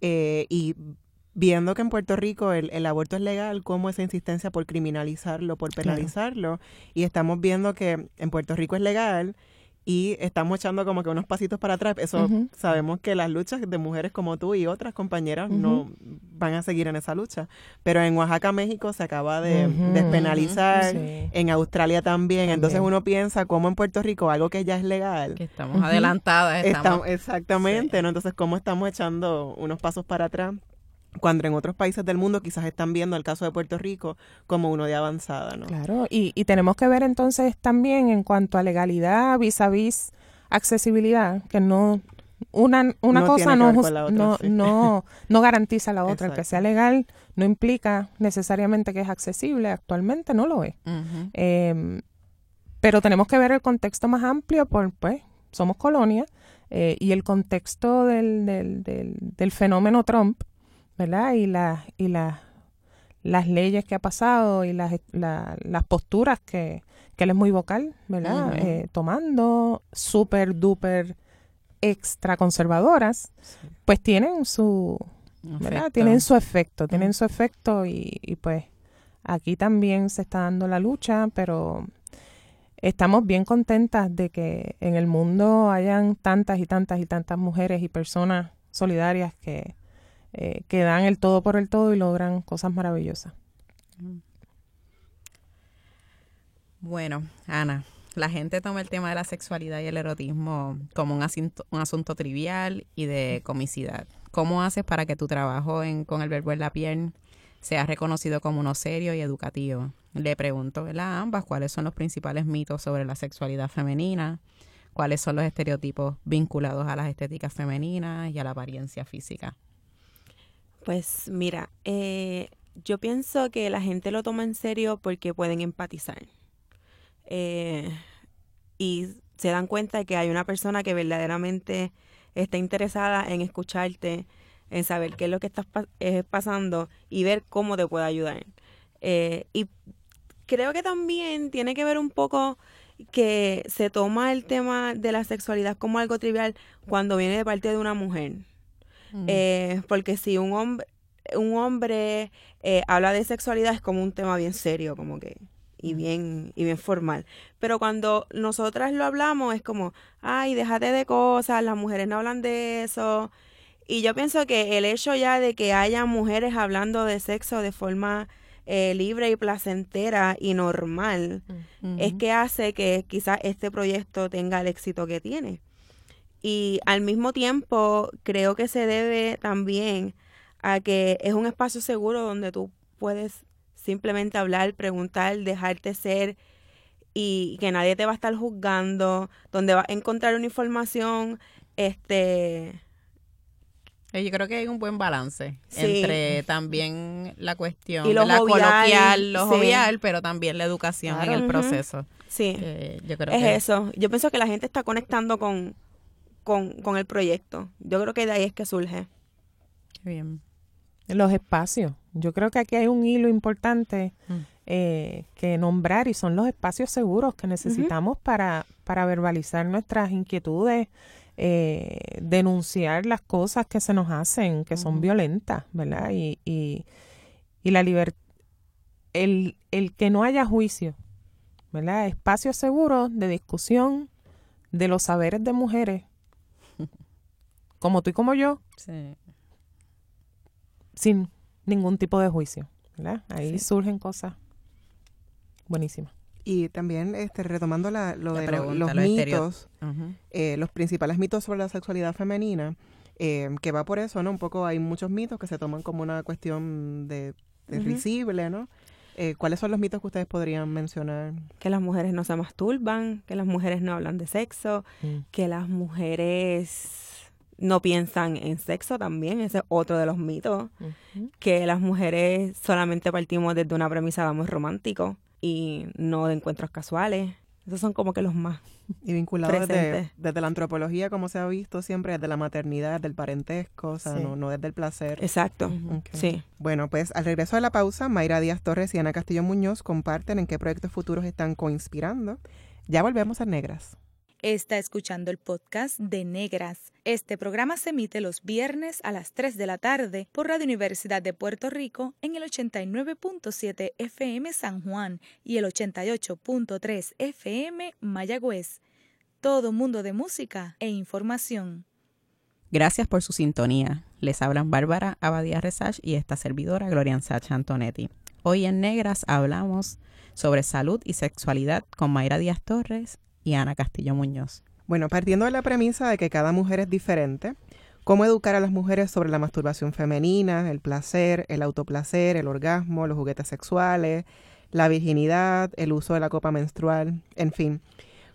eh, y viendo que en Puerto Rico el, aborto es legal, cómo esa insistencia por criminalizarlo, por penalizarlo, y estamos viendo que en Puerto Rico es legal y estamos echando como que unos pasitos para atrás. Eso sabemos que las luchas de mujeres como tú y otras compañeras no van a seguir en esa lucha. Pero en Oaxaca, México se acaba de despenalizar, en Australia también. Entonces uno piensa cómo en Puerto Rico algo que ya es legal. Que estamos adelantadas. Estamos, exactamente, ¿no? Entonces cómo estamos echando unos pasos para atrás cuando en otros países del mundo quizás están viendo el caso de Puerto Rico como uno de avanzada, ¿no? Claro, y, y tenemos que ver entonces también en cuanto a legalidad vis a vis accesibilidad, que no una, una cosa no, no, no, no, garantiza la otra. El que sea legal no implica necesariamente que es accesible. Actualmente no lo es. Em, pero tenemos que ver el contexto más amplio, por, pues, somos colonia, eh, y el contexto del, del, del, del fenómeno Trump ¿verdad? Y, la, y la, las leyes que ha pasado y las, las posturas que, que él es muy vocal, ¿verdad? Eh, tomando súper, duper, extra conservadoras, pues tienen su, ¿verdad? Tienen su efecto, tienen su efecto y, y pues aquí también se está dando la lucha, pero estamos bien contentas de que en el mundo hayan tantas y tantas y tantas mujeres y personas solidarias que, eh, que dan el todo por el todo y logran cosas maravillosas. Bueno, Ana, la gente toma el tema de la sexualidad y el erotismo como un asunto, un asunto trivial y de comicidad. ¿Cómo haces para que tu trabajo en, con el verbo en la piel sea reconocido como uno serio y educativo? Le pregunto a ambas cuáles son los principales mitos sobre la sexualidad femenina, cuáles son los estereotipos vinculados a las estéticas femeninas y a la apariencia física. Pues mira, eh, yo pienso que la gente lo toma en serio porque pueden empatizar. Eh, y se dan cuenta de que hay una persona que verdaderamente está interesada en escucharte, en saber qué es lo que estás eh, pasando y ver cómo te puede ayudar. y creo que también tiene que ver un poco que se toma el tema de la sexualidad como algo trivial cuando viene de parte de una mujer. Eh, porque si un hombre, un hombre eh, habla de sexualidad es como un tema bien serio, como que y bien y bien formal. Pero cuando nosotras lo hablamos es como, ay, déjate de cosas, las mujeres no hablan de eso. Y yo pienso que el hecho ya de que haya mujeres hablando de sexo de forma eh, libre y placentera y normal es que hace que quizás este proyecto tenga el éxito que tiene. Y al mismo tiempo creo que se debe también a que es un espacio seguro donde tú puedes simplemente hablar, preguntar, dejarte ser y que nadie te va a estar juzgando, donde vas a encontrar una información, este... Eh, yo creo que hay un buen balance entre también la cuestión y lo la coloquial, lo jovial, pero también la educación en el proceso. Sí, yo creo es eso. Yo pienso que la gente está conectando con, con, el proyecto. Yo creo que de ahí es que surge. bien. Los espacios. Yo creo que aquí hay un hilo importante mm. eh, que nombrar y son los espacios seguros que necesitamos para, para verbalizar nuestras inquietudes, eh, denunciar las cosas que se nos hacen, que son violentas, ¿verdad? Y, y, y la libertad, el, el que no haya juicio, ¿verdad? Espacios seguros de discusión de los saberes de mujeres como tú y como yo, sin ningún tipo de juicio. ¿verdad? Ahí surgen cosas buenísimas. Y también este, retomando la, lo de los, mitos, eh, los principales mitos sobre la sexualidad femenina, eh, que va por eso, ¿no? Un poco hay muchos mitos que se toman como una cuestión de, risible, ¿no? Eh, ¿Cuáles son los mitos que ustedes podrían mencionar? Que las mujeres no se masturban, que las mujeres no hablan de sexo, mm. que las mujeres no piensan en sexo también, ese es otro de los mitos, que las mujeres solamente partimos desde una premisa muy romántico y no de encuentros casuales. Esos son como que los más. Y vinculados desde, la antropología, como se ha visto siempre, desde la maternidad, desde el parentesco, o sea, no, desde el placer. Exacto, sí. Bueno, pues al regreso de la pausa, Mayra Díaz Torres y Ana Castillo Muñoz comparten en qué proyectos futuros están coinspirando. Ya volvemos a Negras. Está escuchando el podcast de Negras. Este programa se emite los viernes a las 3 de la tarde por Radio Universidad de Puerto Rico en el 89.7 FM San Juan y el 88.3 FM Mayagüez. todo mundo de música e información. Gracias por su sintonía. Les hablan Bárbara Abadía Resach y esta servidora Gloria Sacha Antonetti. Hoy en Negras hablamos sobre salud y sexualidad con Mayra Díaz Torres y Ana Castillo Muñoz. Bueno, partiendo de la premisa de que cada mujer es diferente, cómo educar a las mujeres sobre la masturbación femenina, el placer, el autoplacer, el orgasmo, los juguetes sexuales, la virginidad, el uso de la copa menstrual, en fin,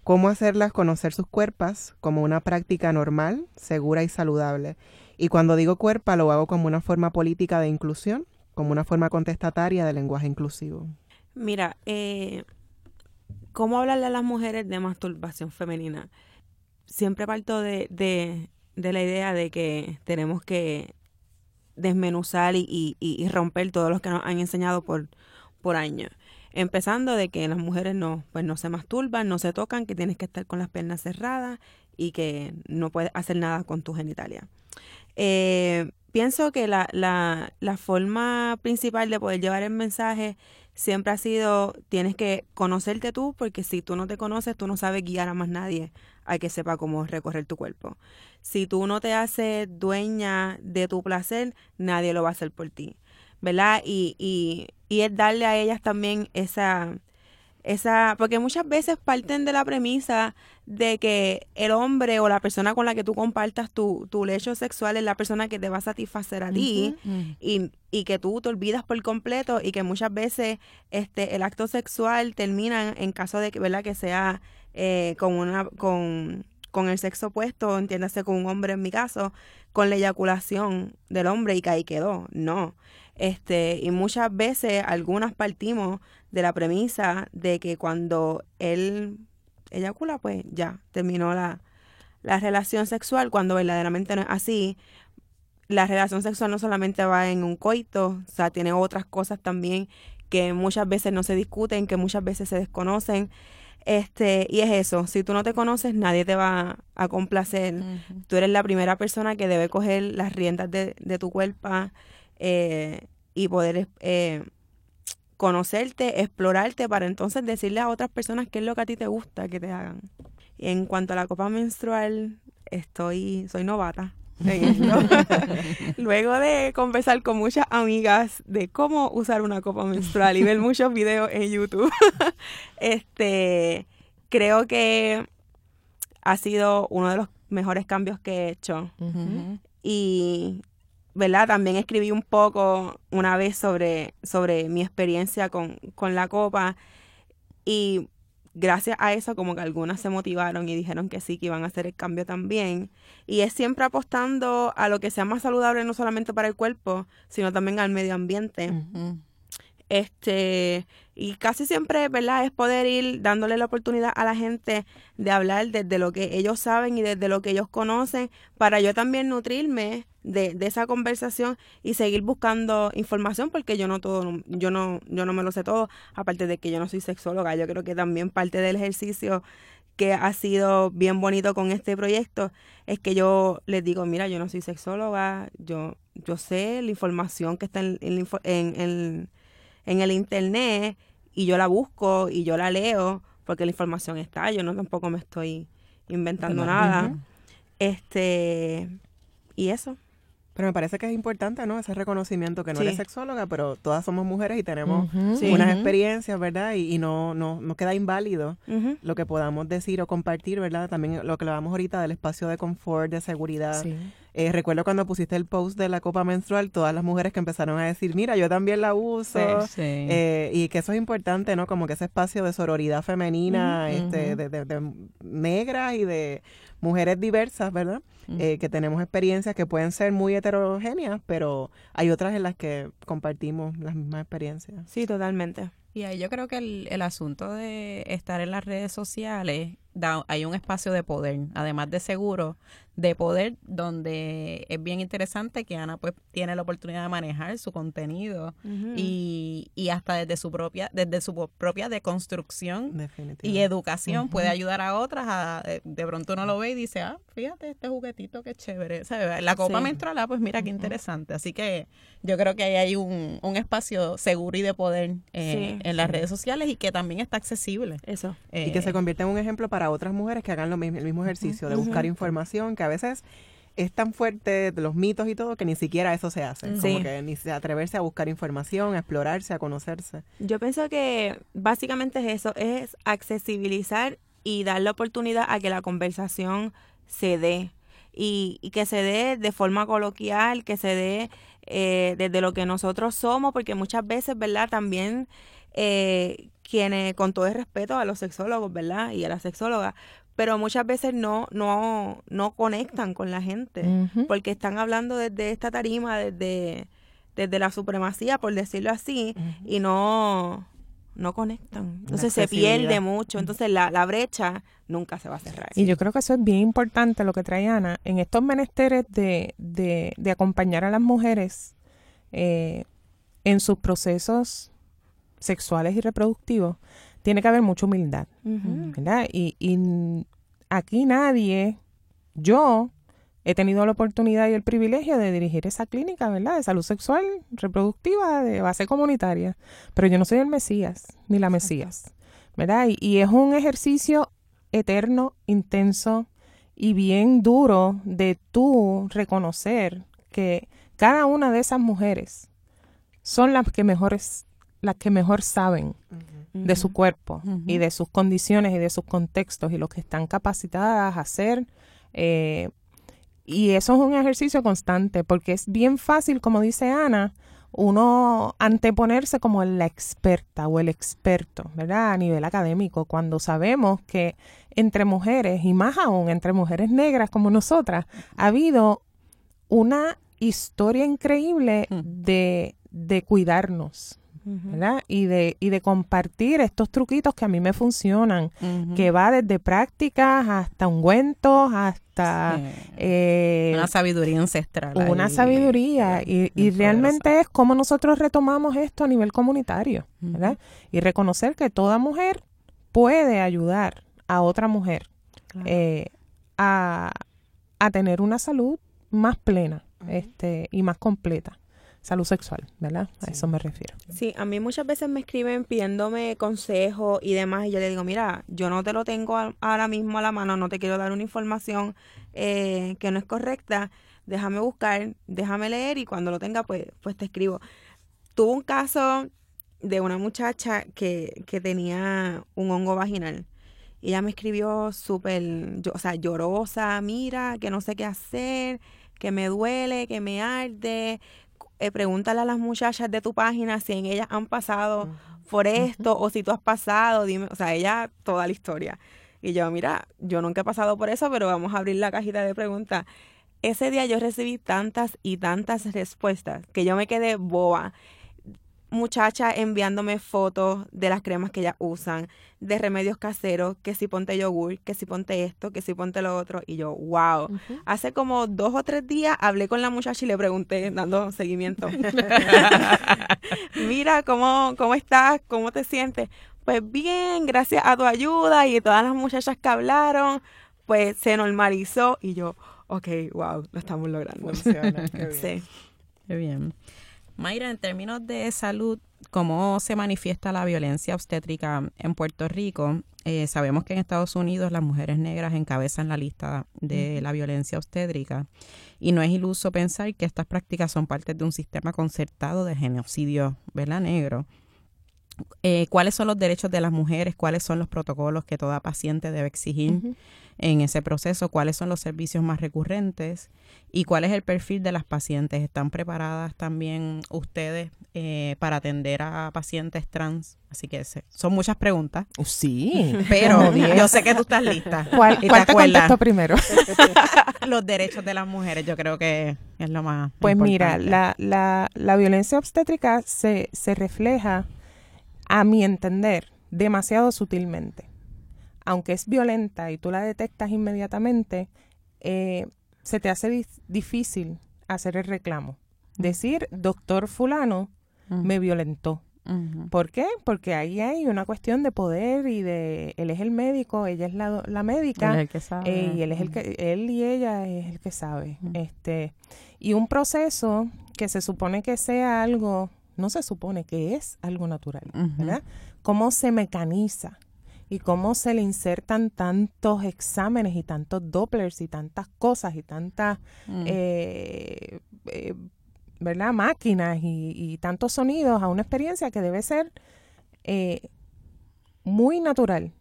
cómo hacerlas conocer sus cuerpos como una práctica normal, segura y saludable. Y cuando digo cuerpo lo hago como una forma política de inclusión, como una forma contestataria de lenguaje inclusivo. Mira, eh, ¿cómo hablarle a las mujeres de masturbación femenina? Siempre parto de, de, de la idea de que tenemos que desmenuzar y, y, romper todo lo que nos han enseñado por, por años. Empezando de que las mujeres no, pues no se masturban, no se tocan, que tienes que estar con las piernas cerradas y que no puedes hacer nada con tu genitalia. Eh, pienso que la, la, la forma principal de poder llevar el mensaje siempre ha sido, tienes que conocerte tú, porque si tú no te conoces, tú no sabes guiar a más nadie a que sepa cómo recorrer tu cuerpo. Si tú no te haces dueña de tu placer, nadie lo va a hacer por ti. ¿verdad? Y, y, y es darle a ellas también esa, esa, porque muchas veces parten de la premisa de que el hombre o la persona con la que tú compartas tu, tu lecho sexual es la persona que te va a satisfacer a ti y, y, que tú te olvidas por completo y que muchas veces este el acto sexual termina en caso de que, ¿verdad? que sea eh, con una con, con el sexo opuesto, entiéndase con un hombre en mi caso, con la eyaculación del hombre y que ahí quedó. No. Este, y muchas veces algunas partimos de la premisa de que cuando él eyacula, pues ya terminó la, la relación sexual, cuando verdaderamente no es así. La relación sexual no solamente va en un coito, o sea, tiene otras cosas también que muchas veces no se discuten, que muchas veces se desconocen. Este, y es eso, si tú no te conoces, nadie te va a complacer. Tú eres la primera persona que debe coger las riendas de, de tu cuerpo eh, y poder eh, conocerte, explorarte para entonces decirle a otras personas qué es lo que a ti te gusta que te hagan. Y en cuanto a la copa menstrual, estoy, soy novata. Luego de conversar con muchas amigas de cómo usar una copa menstrual y ver muchos videos en YouTube, este creo que ha sido uno de los mejores cambios que he hecho. Y ¿verdad? También escribí un poco una vez sobre, sobre mi experiencia con, con la copa y gracias a eso como que algunas se motivaron y dijeron que sí, que iban a hacer el cambio también. Y es siempre apostando a lo que sea más saludable no solamente para el cuerpo, sino también al medio ambiente. Este, y casi siempre, ¿verdad? Es poder ir dándole la oportunidad a la gente de hablar desde lo que ellos saben y desde lo que ellos conocen, para yo también nutrirme de, de esa conversación y seguir buscando información, porque yo no todo, yo no, yo no me lo sé todo, aparte de que yo no soy sexóloga, yo creo que también parte del ejercicio que ha sido bien bonito con este proyecto es que yo les digo, mira, yo no soy sexóloga, yo, yo sé la información que está en, en, en en el internet y yo la busco y yo la leo porque la información está, yo no tampoco me estoy inventando nada. Este, y eso. Pero me parece que es importante, ¿no? Ese reconocimiento que no eres sexóloga, pero todas somos mujeres y tenemos unas experiencias, ¿verdad? Y, y, no, no, no queda inválido lo que podamos decir o compartir, ¿verdad? También lo que le damos ahorita del espacio de confort, de seguridad. Eh, recuerdo cuando pusiste el post de la copa menstrual, todas las mujeres que empezaron a decir, mira, yo también la uso. Eh, y que eso es importante, ¿no? Como que ese espacio de sororidad femenina, este, de, de, de negras y de mujeres diversas, ¿verdad? Eh, que tenemos experiencias que pueden ser muy heterogéneas, pero hay otras en las que compartimos las mismas experiencias. Sí, totalmente. Y ahí yo creo que el, el asunto de estar en las redes sociales, da, hay un espacio de poder, además de seguro, de poder donde es bien interesante que Ana pues tiene la oportunidad de manejar su contenido y, y, hasta desde su propia desde su propia deconstrucción y educación puede ayudar a otras a de, pronto uno lo ve y dice ah fíjate este juguetito qué chévere la copa menstrual ah, pues mira qué interesante. Así que yo creo que ahí hay un, un espacio seguro y de poder eh, en las redes sociales y que también está accesible. Eso. Y que se eh, convierte en un ejemplo para para otras mujeres que hagan lo mismo, el mismo ejercicio de buscar información, que a veces es tan fuerte los mitos y todo que ni siquiera eso se hace. Como que ni se atreverse a buscar información, a explorarse, a conocerse. Yo pienso que básicamente es eso, es accesibilizar y dar la oportunidad a que la conversación se dé. Y, y que se dé de forma coloquial, que se dé eh, desde lo que nosotros somos, porque muchas veces, ¿verdad? También eh, quienes, con todo el respeto a los sexólogos, ¿verdad? Y a la sexóloga, pero muchas veces no, no, no conectan con la gente, porque están hablando desde esta tarima, desde, desde la supremacía, por decirlo así, y no, no conectan. Entonces se pierde mucho. Entonces la, la, brecha nunca se va a cerrar. Y yo creo que eso es bien importante lo que trae Ana. En estos menesteres de, de, de acompañar a las mujeres eh, en sus procesos sexuales y reproductivos, tiene que haber mucha humildad. ¿verdad? Y, y aquí nadie, yo he tenido la oportunidad y el privilegio de dirigir esa clínica, ¿verdad? De salud sexual reproductiva de base comunitaria. Pero yo no soy el Mesías, ni la Mesías, ¿verdad? Y, es un ejercicio eterno, intenso y bien duro de tú reconocer que cada una de esas mujeres son las que mejores, las que mejor saben de su cuerpo y de sus condiciones y de sus contextos y lo que están capacitadas a hacer eh, y eso es un ejercicio constante porque es bien fácil, como dice Ana, uno anteponerse como la experta o el experto, ¿verdad? A nivel académico, cuando sabemos que entre mujeres, y más aún entre mujeres negras como nosotras, ha habido una historia increíble de, de cuidarnos, ¿verdad? Y de, y de compartir estos truquitos que a mí me funcionan, que va desde prácticas hasta ungüentos, hasta... Eh, una sabiduría ancestral. Una sabiduría. Y, y realmente es como nosotros retomamos esto a nivel comunitario, ¿verdad? Y reconocer que toda mujer puede ayudar a otra mujer eh, a, a tener una salud más plena este, y más completa salud sexual, ¿verdad? A eso me refiero. Sí, a mí muchas veces me escriben pidiéndome consejo y demás, y yo le digo, mira, yo no te lo tengo ahora mismo a la mano, no te quiero dar una información eh, que no es correcta, déjame buscar, déjame leer y cuando lo tenga, pues, pues te escribo. Tuve un caso de una muchacha que, que tenía un hongo vaginal. Y ella me escribió súper, o sea, llorosa, mira, que no sé qué hacer, que me duele, que me arde, eh, pregúntale a las muchachas de tu página si en ellas han pasado por esto o si tú has pasado, dime, o sea, ella toda la historia. Y yo, mira, yo nunca he pasado por eso, pero vamos a abrir la cajita de preguntas. Ese día yo recibí tantas y tantas respuestas que yo me quedé boba muchachas enviándome fotos de las cremas que ellas usan, de remedios caseros, que si ponte yogur, que si ponte esto, que si ponte lo otro. Y yo, wow. Hace como dos o tres días hablé con la muchacha y le pregunté, dando seguimiento. Mira, ¿cómo, ¿cómo estás? ¿Cómo te sientes? Pues bien, gracias a tu ayuda y todas las muchachas que hablaron, pues se normalizó y yo, ok, wow, lo estamos logrando. Funciona, Sí. Qué bien. Mayra, en términos de salud, ¿cómo se manifiesta la violencia obstétrica en Puerto Rico? Eh, sabemos que en Estados Unidos las mujeres negras encabezan la lista de la violencia obstétrica y no es iluso pensar que estas prácticas son parte de un sistema concertado de genocidio ¿verdad? negro. Eh, ¿Cuáles son los derechos de las mujeres? ¿Cuáles son los protocolos que toda paciente debe exigir? en ese proceso, cuáles son los servicios más recurrentes y cuál es el perfil de las pacientes. ¿Están preparadas también ustedes eh, para atender a pacientes trans? Así que son muchas preguntas. Oh, sí. Pero yo sé que tú estás lista. ¿Cuál, te, contesto primero? los derechos de las mujeres, yo creo que es lo más Pues mira, la, la, la violencia obstétrica se, se refleja, a mi entender, demasiado sutilmente aunque es violenta y tú la detectas inmediatamente, eh, se te hace difícil hacer el reclamo. Decir, doctor fulano me violentó. ¿Por qué? Porque ahí hay una cuestión de poder y de él es el médico, ella es la, la médica el que sabe. Eh, y él es el que él y ella es el que sabe. Este y un proceso que se supone que sea algo, no se supone que es algo natural, ¿verdad? ¿Cómo se mecaniza? y cómo se le insertan tantos exámenes y tantos Dopplers y tantas cosas y tantas, Mm. eh, eh, ¿verdad? Máquinas y, y tantos sonidos a una experiencia que debe ser eh, muy natural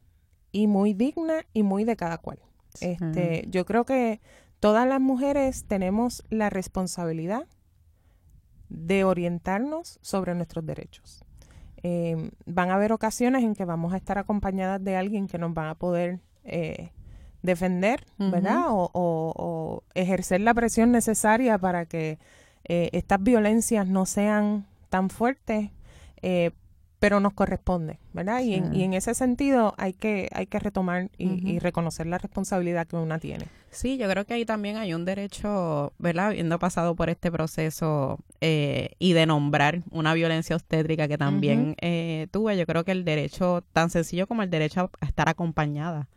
y muy digna y muy de cada cual. Este, yo creo que todas las mujeres tenemos la responsabilidad de orientarnos sobre nuestros derechos. Eh, van a haber ocasiones en que vamos a estar acompañadas de alguien que nos va a poder eh, defender, ¿verdad? O, o- o ejercer la presión necesaria para que eh, estas violencias no sean tan fuertes, eh, pero nos corresponde, ¿verdad? Y, en, Sí. y en ese sentido hay que, hay que retomar y, reconocer la responsabilidad que una tiene. Sí, yo creo que ahí también hay un derecho, ¿verdad? Habiendo pasado por este proceso eh, y de nombrar una violencia obstétrica que también eh, tuve, yo creo que el derecho, tan sencillo como el derecho a estar acompañada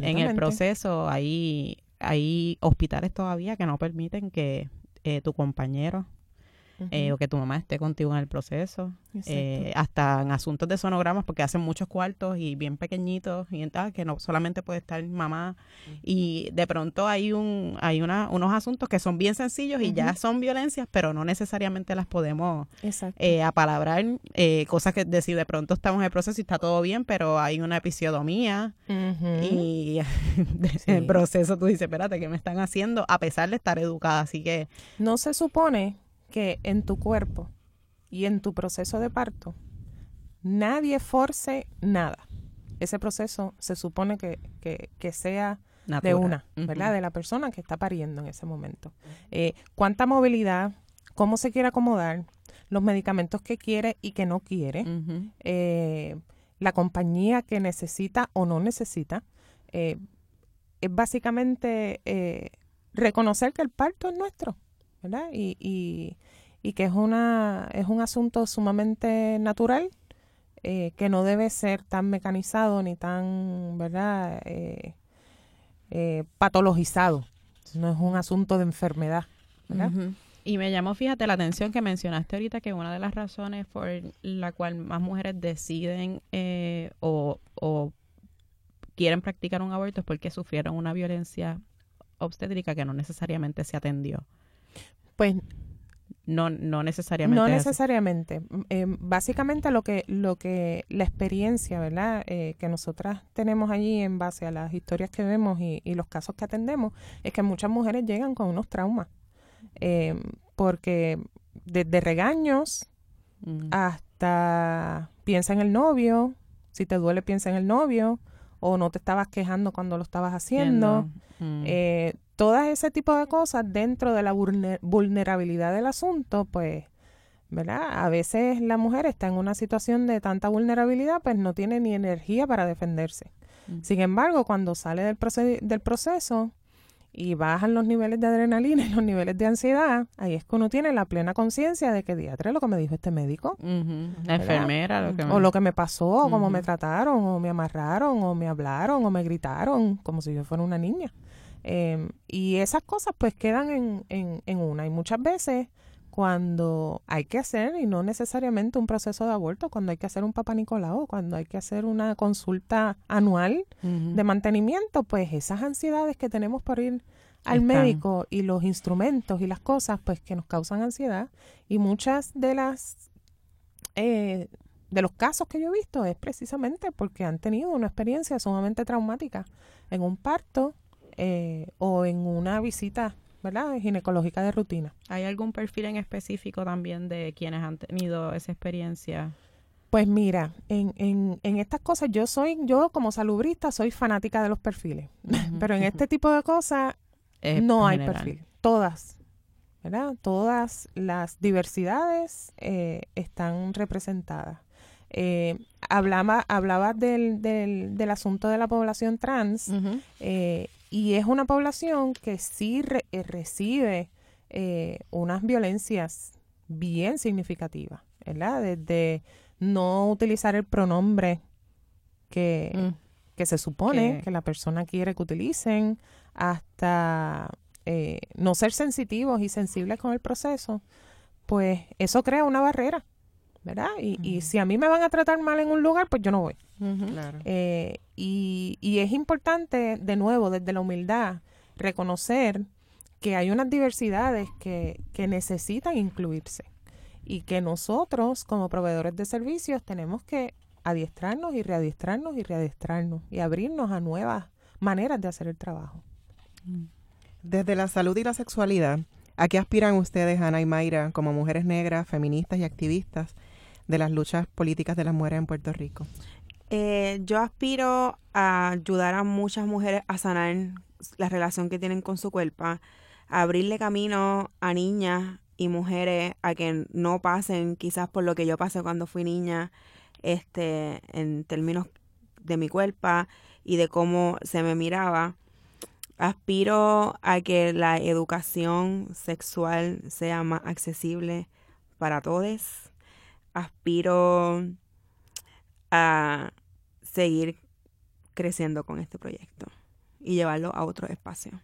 en el proceso, hay, hay hospitales todavía que no permiten que eh, tu compañero eh, o que tu mamá esté contigo en el proceso. Eh, hasta en asuntos de sonogramas, porque hacen muchos cuartos y bien pequeñitos, y tal, que no solamente puede estar mamá. Y de pronto hay un hay una, unos asuntos que son bien sencillos y ya son violencias, pero no necesariamente las podemos eh, apalabrar. Eh, cosas que decir, de pronto estamos en el proceso y está todo bien, pero hay una episiodomía. Y en el proceso tú dices, espérate, ¿qué me están haciendo? A pesar de estar educada. Así que No se supone que en tu cuerpo y en tu proceso de parto nadie force nada. Ese proceso se supone que, que, que sea de una. ¿verdad? De la persona que está pariendo en ese momento. Eh, ¿Cuánta movilidad? ¿Cómo se quiere acomodar? Los medicamentos que quiere y que no quiere. Eh, la compañía que necesita o no necesita. eh, es básicamente reconocer que el parto es nuestro, ¿verdad? Y, y, y que es, una, es un asunto sumamente natural, eh, que no debe ser tan mecanizado ni tan, ¿verdad? Eh, eh, patologizado. No es un asunto de enfermedad, ¿verdad? Y me llamó, fíjate, la atención que mencionaste ahorita que una de las razones por la cual más mujeres deciden eh, o, o quieren practicar un aborto es porque sufrieron una violencia obstétrica que no necesariamente se atendió. Pues No, no necesariamente. No necesariamente. Mm, eh, básicamente lo que, lo que, la experiencia, ¿verdad? Eh, que nosotras tenemos allí en base a las historias que vemos y, y los casos que atendemos, es que muchas mujeres llegan con unos traumas. Eh, porque desde regaños Mm. hasta piensa en el novio, si te duele piensa en el novio, o no te estabas quejando cuando lo estabas haciendo. Mm. Eh, todas ese tipo de cosas dentro de la vulner- vulnerabilidad del asunto, pues, ¿verdad? A veces la mujer está en una situación de tanta vulnerabilidad, pues no tiene ni energía para defenderse. Mm. Sin embargo, cuando sale del, proce- del proceso y bajan los niveles de adrenalina y los niveles de ansiedad, ahí es que uno tiene la plena conciencia de que, diatre, lo que me dijo este médico. La enfermera, lo que o lo que me pasó, o cómo me trataron, o me amarraron, o me hablaron, o me gritaron, como si yo fuera una niña. Eh, y esas cosas pues quedan en, en, en una. Y muchas veces cuando hay que hacer, y no necesariamente un proceso de aborto, cuando hay que hacer un papá Nicolau, cuando hay que hacer una consulta anual de mantenimiento, pues esas ansiedades que tenemos por ir al Están. médico y los instrumentos y las cosas, pues que nos causan ansiedad. Y muchas de las eh, de los casos que yo he visto es precisamente porque han tenido una experiencia sumamente traumática en un parto eh, o en una visita, ¿verdad? Ginecológica de rutina. ¿Hay algún perfil en específico también de quienes han tenido esa experiencia? Pues mira, en, en, en estas cosas yo soy, yo como salubrista soy fanática de los perfiles, pero en este tipo de cosas no hay general. perfil. Todas, ¿verdad? Todas las diversidades eh, están representadas. Eh, hablaba hablaba del, del, del asunto de la población trans Ujú. eh, y es una población que sí re- eh, recibe eh, unas violencias bien significativas, ¿verdad? Desde no utilizar el pronombre que, Mm. que se supone Que- que la persona quiere que utilicen, hasta eh, no ser sensitivos y sensibles con el proceso, pues eso crea una barrera, ¿verdad? Y, y si a mí me van a tratar mal en un lugar, pues yo no voy. Claro. Eh, Y, y es importante, de nuevo, desde la humildad, reconocer que hay unas diversidades que, que necesitan incluirse y que nosotros como proveedores de servicios tenemos que adiestrarnos y readiestrarnos y readiestrarnos y abrirnos a nuevas maneras de hacer el trabajo. Desde la salud y la sexualidad, ¿a qué aspiran ustedes, Ana y Mayra, como mujeres negras, feministas y activistas de las luchas políticas de las mujeres en Puerto Rico? Eh, yo aspiro a ayudar a muchas mujeres a sanar la relación que tienen con su cuerpo, a abrirle camino a niñas y mujeres a que no pasen quizás por lo que yo pasé cuando fui niña, este, en términos de mi cuerpo y de cómo se me miraba. Aspiro a que la educación sexual sea más accesible para todos. Aspiro a seguir creciendo con este proyecto y llevarlo a otro espacio.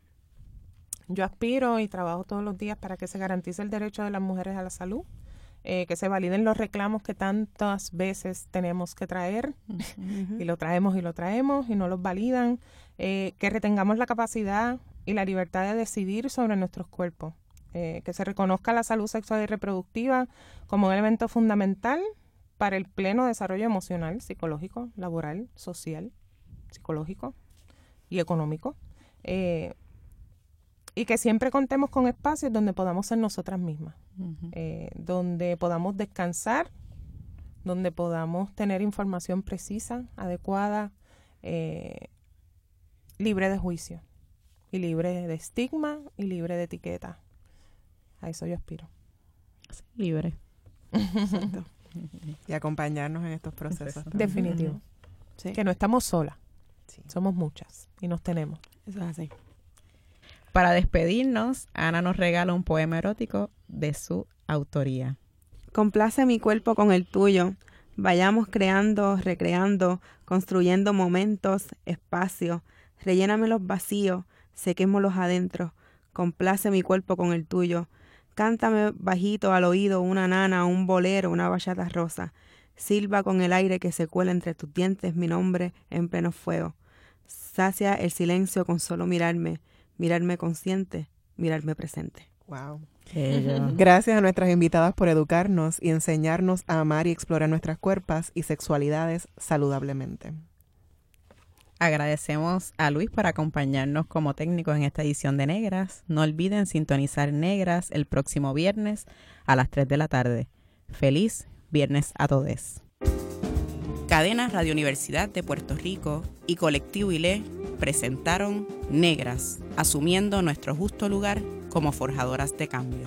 Yo aspiro y trabajo todos los días para que se garantice el derecho de las mujeres a la salud, eh, que se validen los reclamos que tantas veces tenemos que traer. Y lo traemos y lo traemos y no los validan, eh, que retengamos la capacidad y la libertad de decidir sobre nuestros cuerpos, eh, que se reconozca la salud sexual y reproductiva como un elemento fundamental para el pleno desarrollo emocional, psicológico, laboral, social, psicológico y económico. Eh, y que siempre contemos con espacios donde podamos ser nosotras mismas, eh, donde podamos descansar, donde podamos tener información precisa, adecuada, eh, libre de juicio y libre de estigma y libre de etiqueta. A eso yo aspiro. libre. y acompañarnos en estos procesos. Definitivo. Que no estamos solas. Somos muchas y nos tenemos. Eso es así. Para despedirnos, Ana nos regala un poema erótico de su autoría. Complace mi cuerpo con el tuyo. Vayamos creando, recreando, construyendo momentos, espacios. Relléname los vacíos, sequémoslos adentro. Complace mi cuerpo con el tuyo. Cántame bajito al oído una nana, un bolero, una bachata rosa. Silba con el aire que se cuela entre tus dientes mi nombre en pleno fuego. Sacia el silencio con solo mirarme mirarme consciente, mirarme presente. Wow. Gracias a nuestras invitadas por educarnos y enseñarnos a amar y explorar nuestras cuerpos y sexualidades saludablemente. Agradecemos a Luis por acompañarnos como técnico en esta edición de Negras. No olviden sintonizar Negras el próximo viernes a las 3 de la tarde. Feliz viernes a todos. Cadena Radio Universidad de Puerto Rico y Colectivo ILE presentaron Negras, asumiendo nuestro justo lugar como forjadoras de cambio.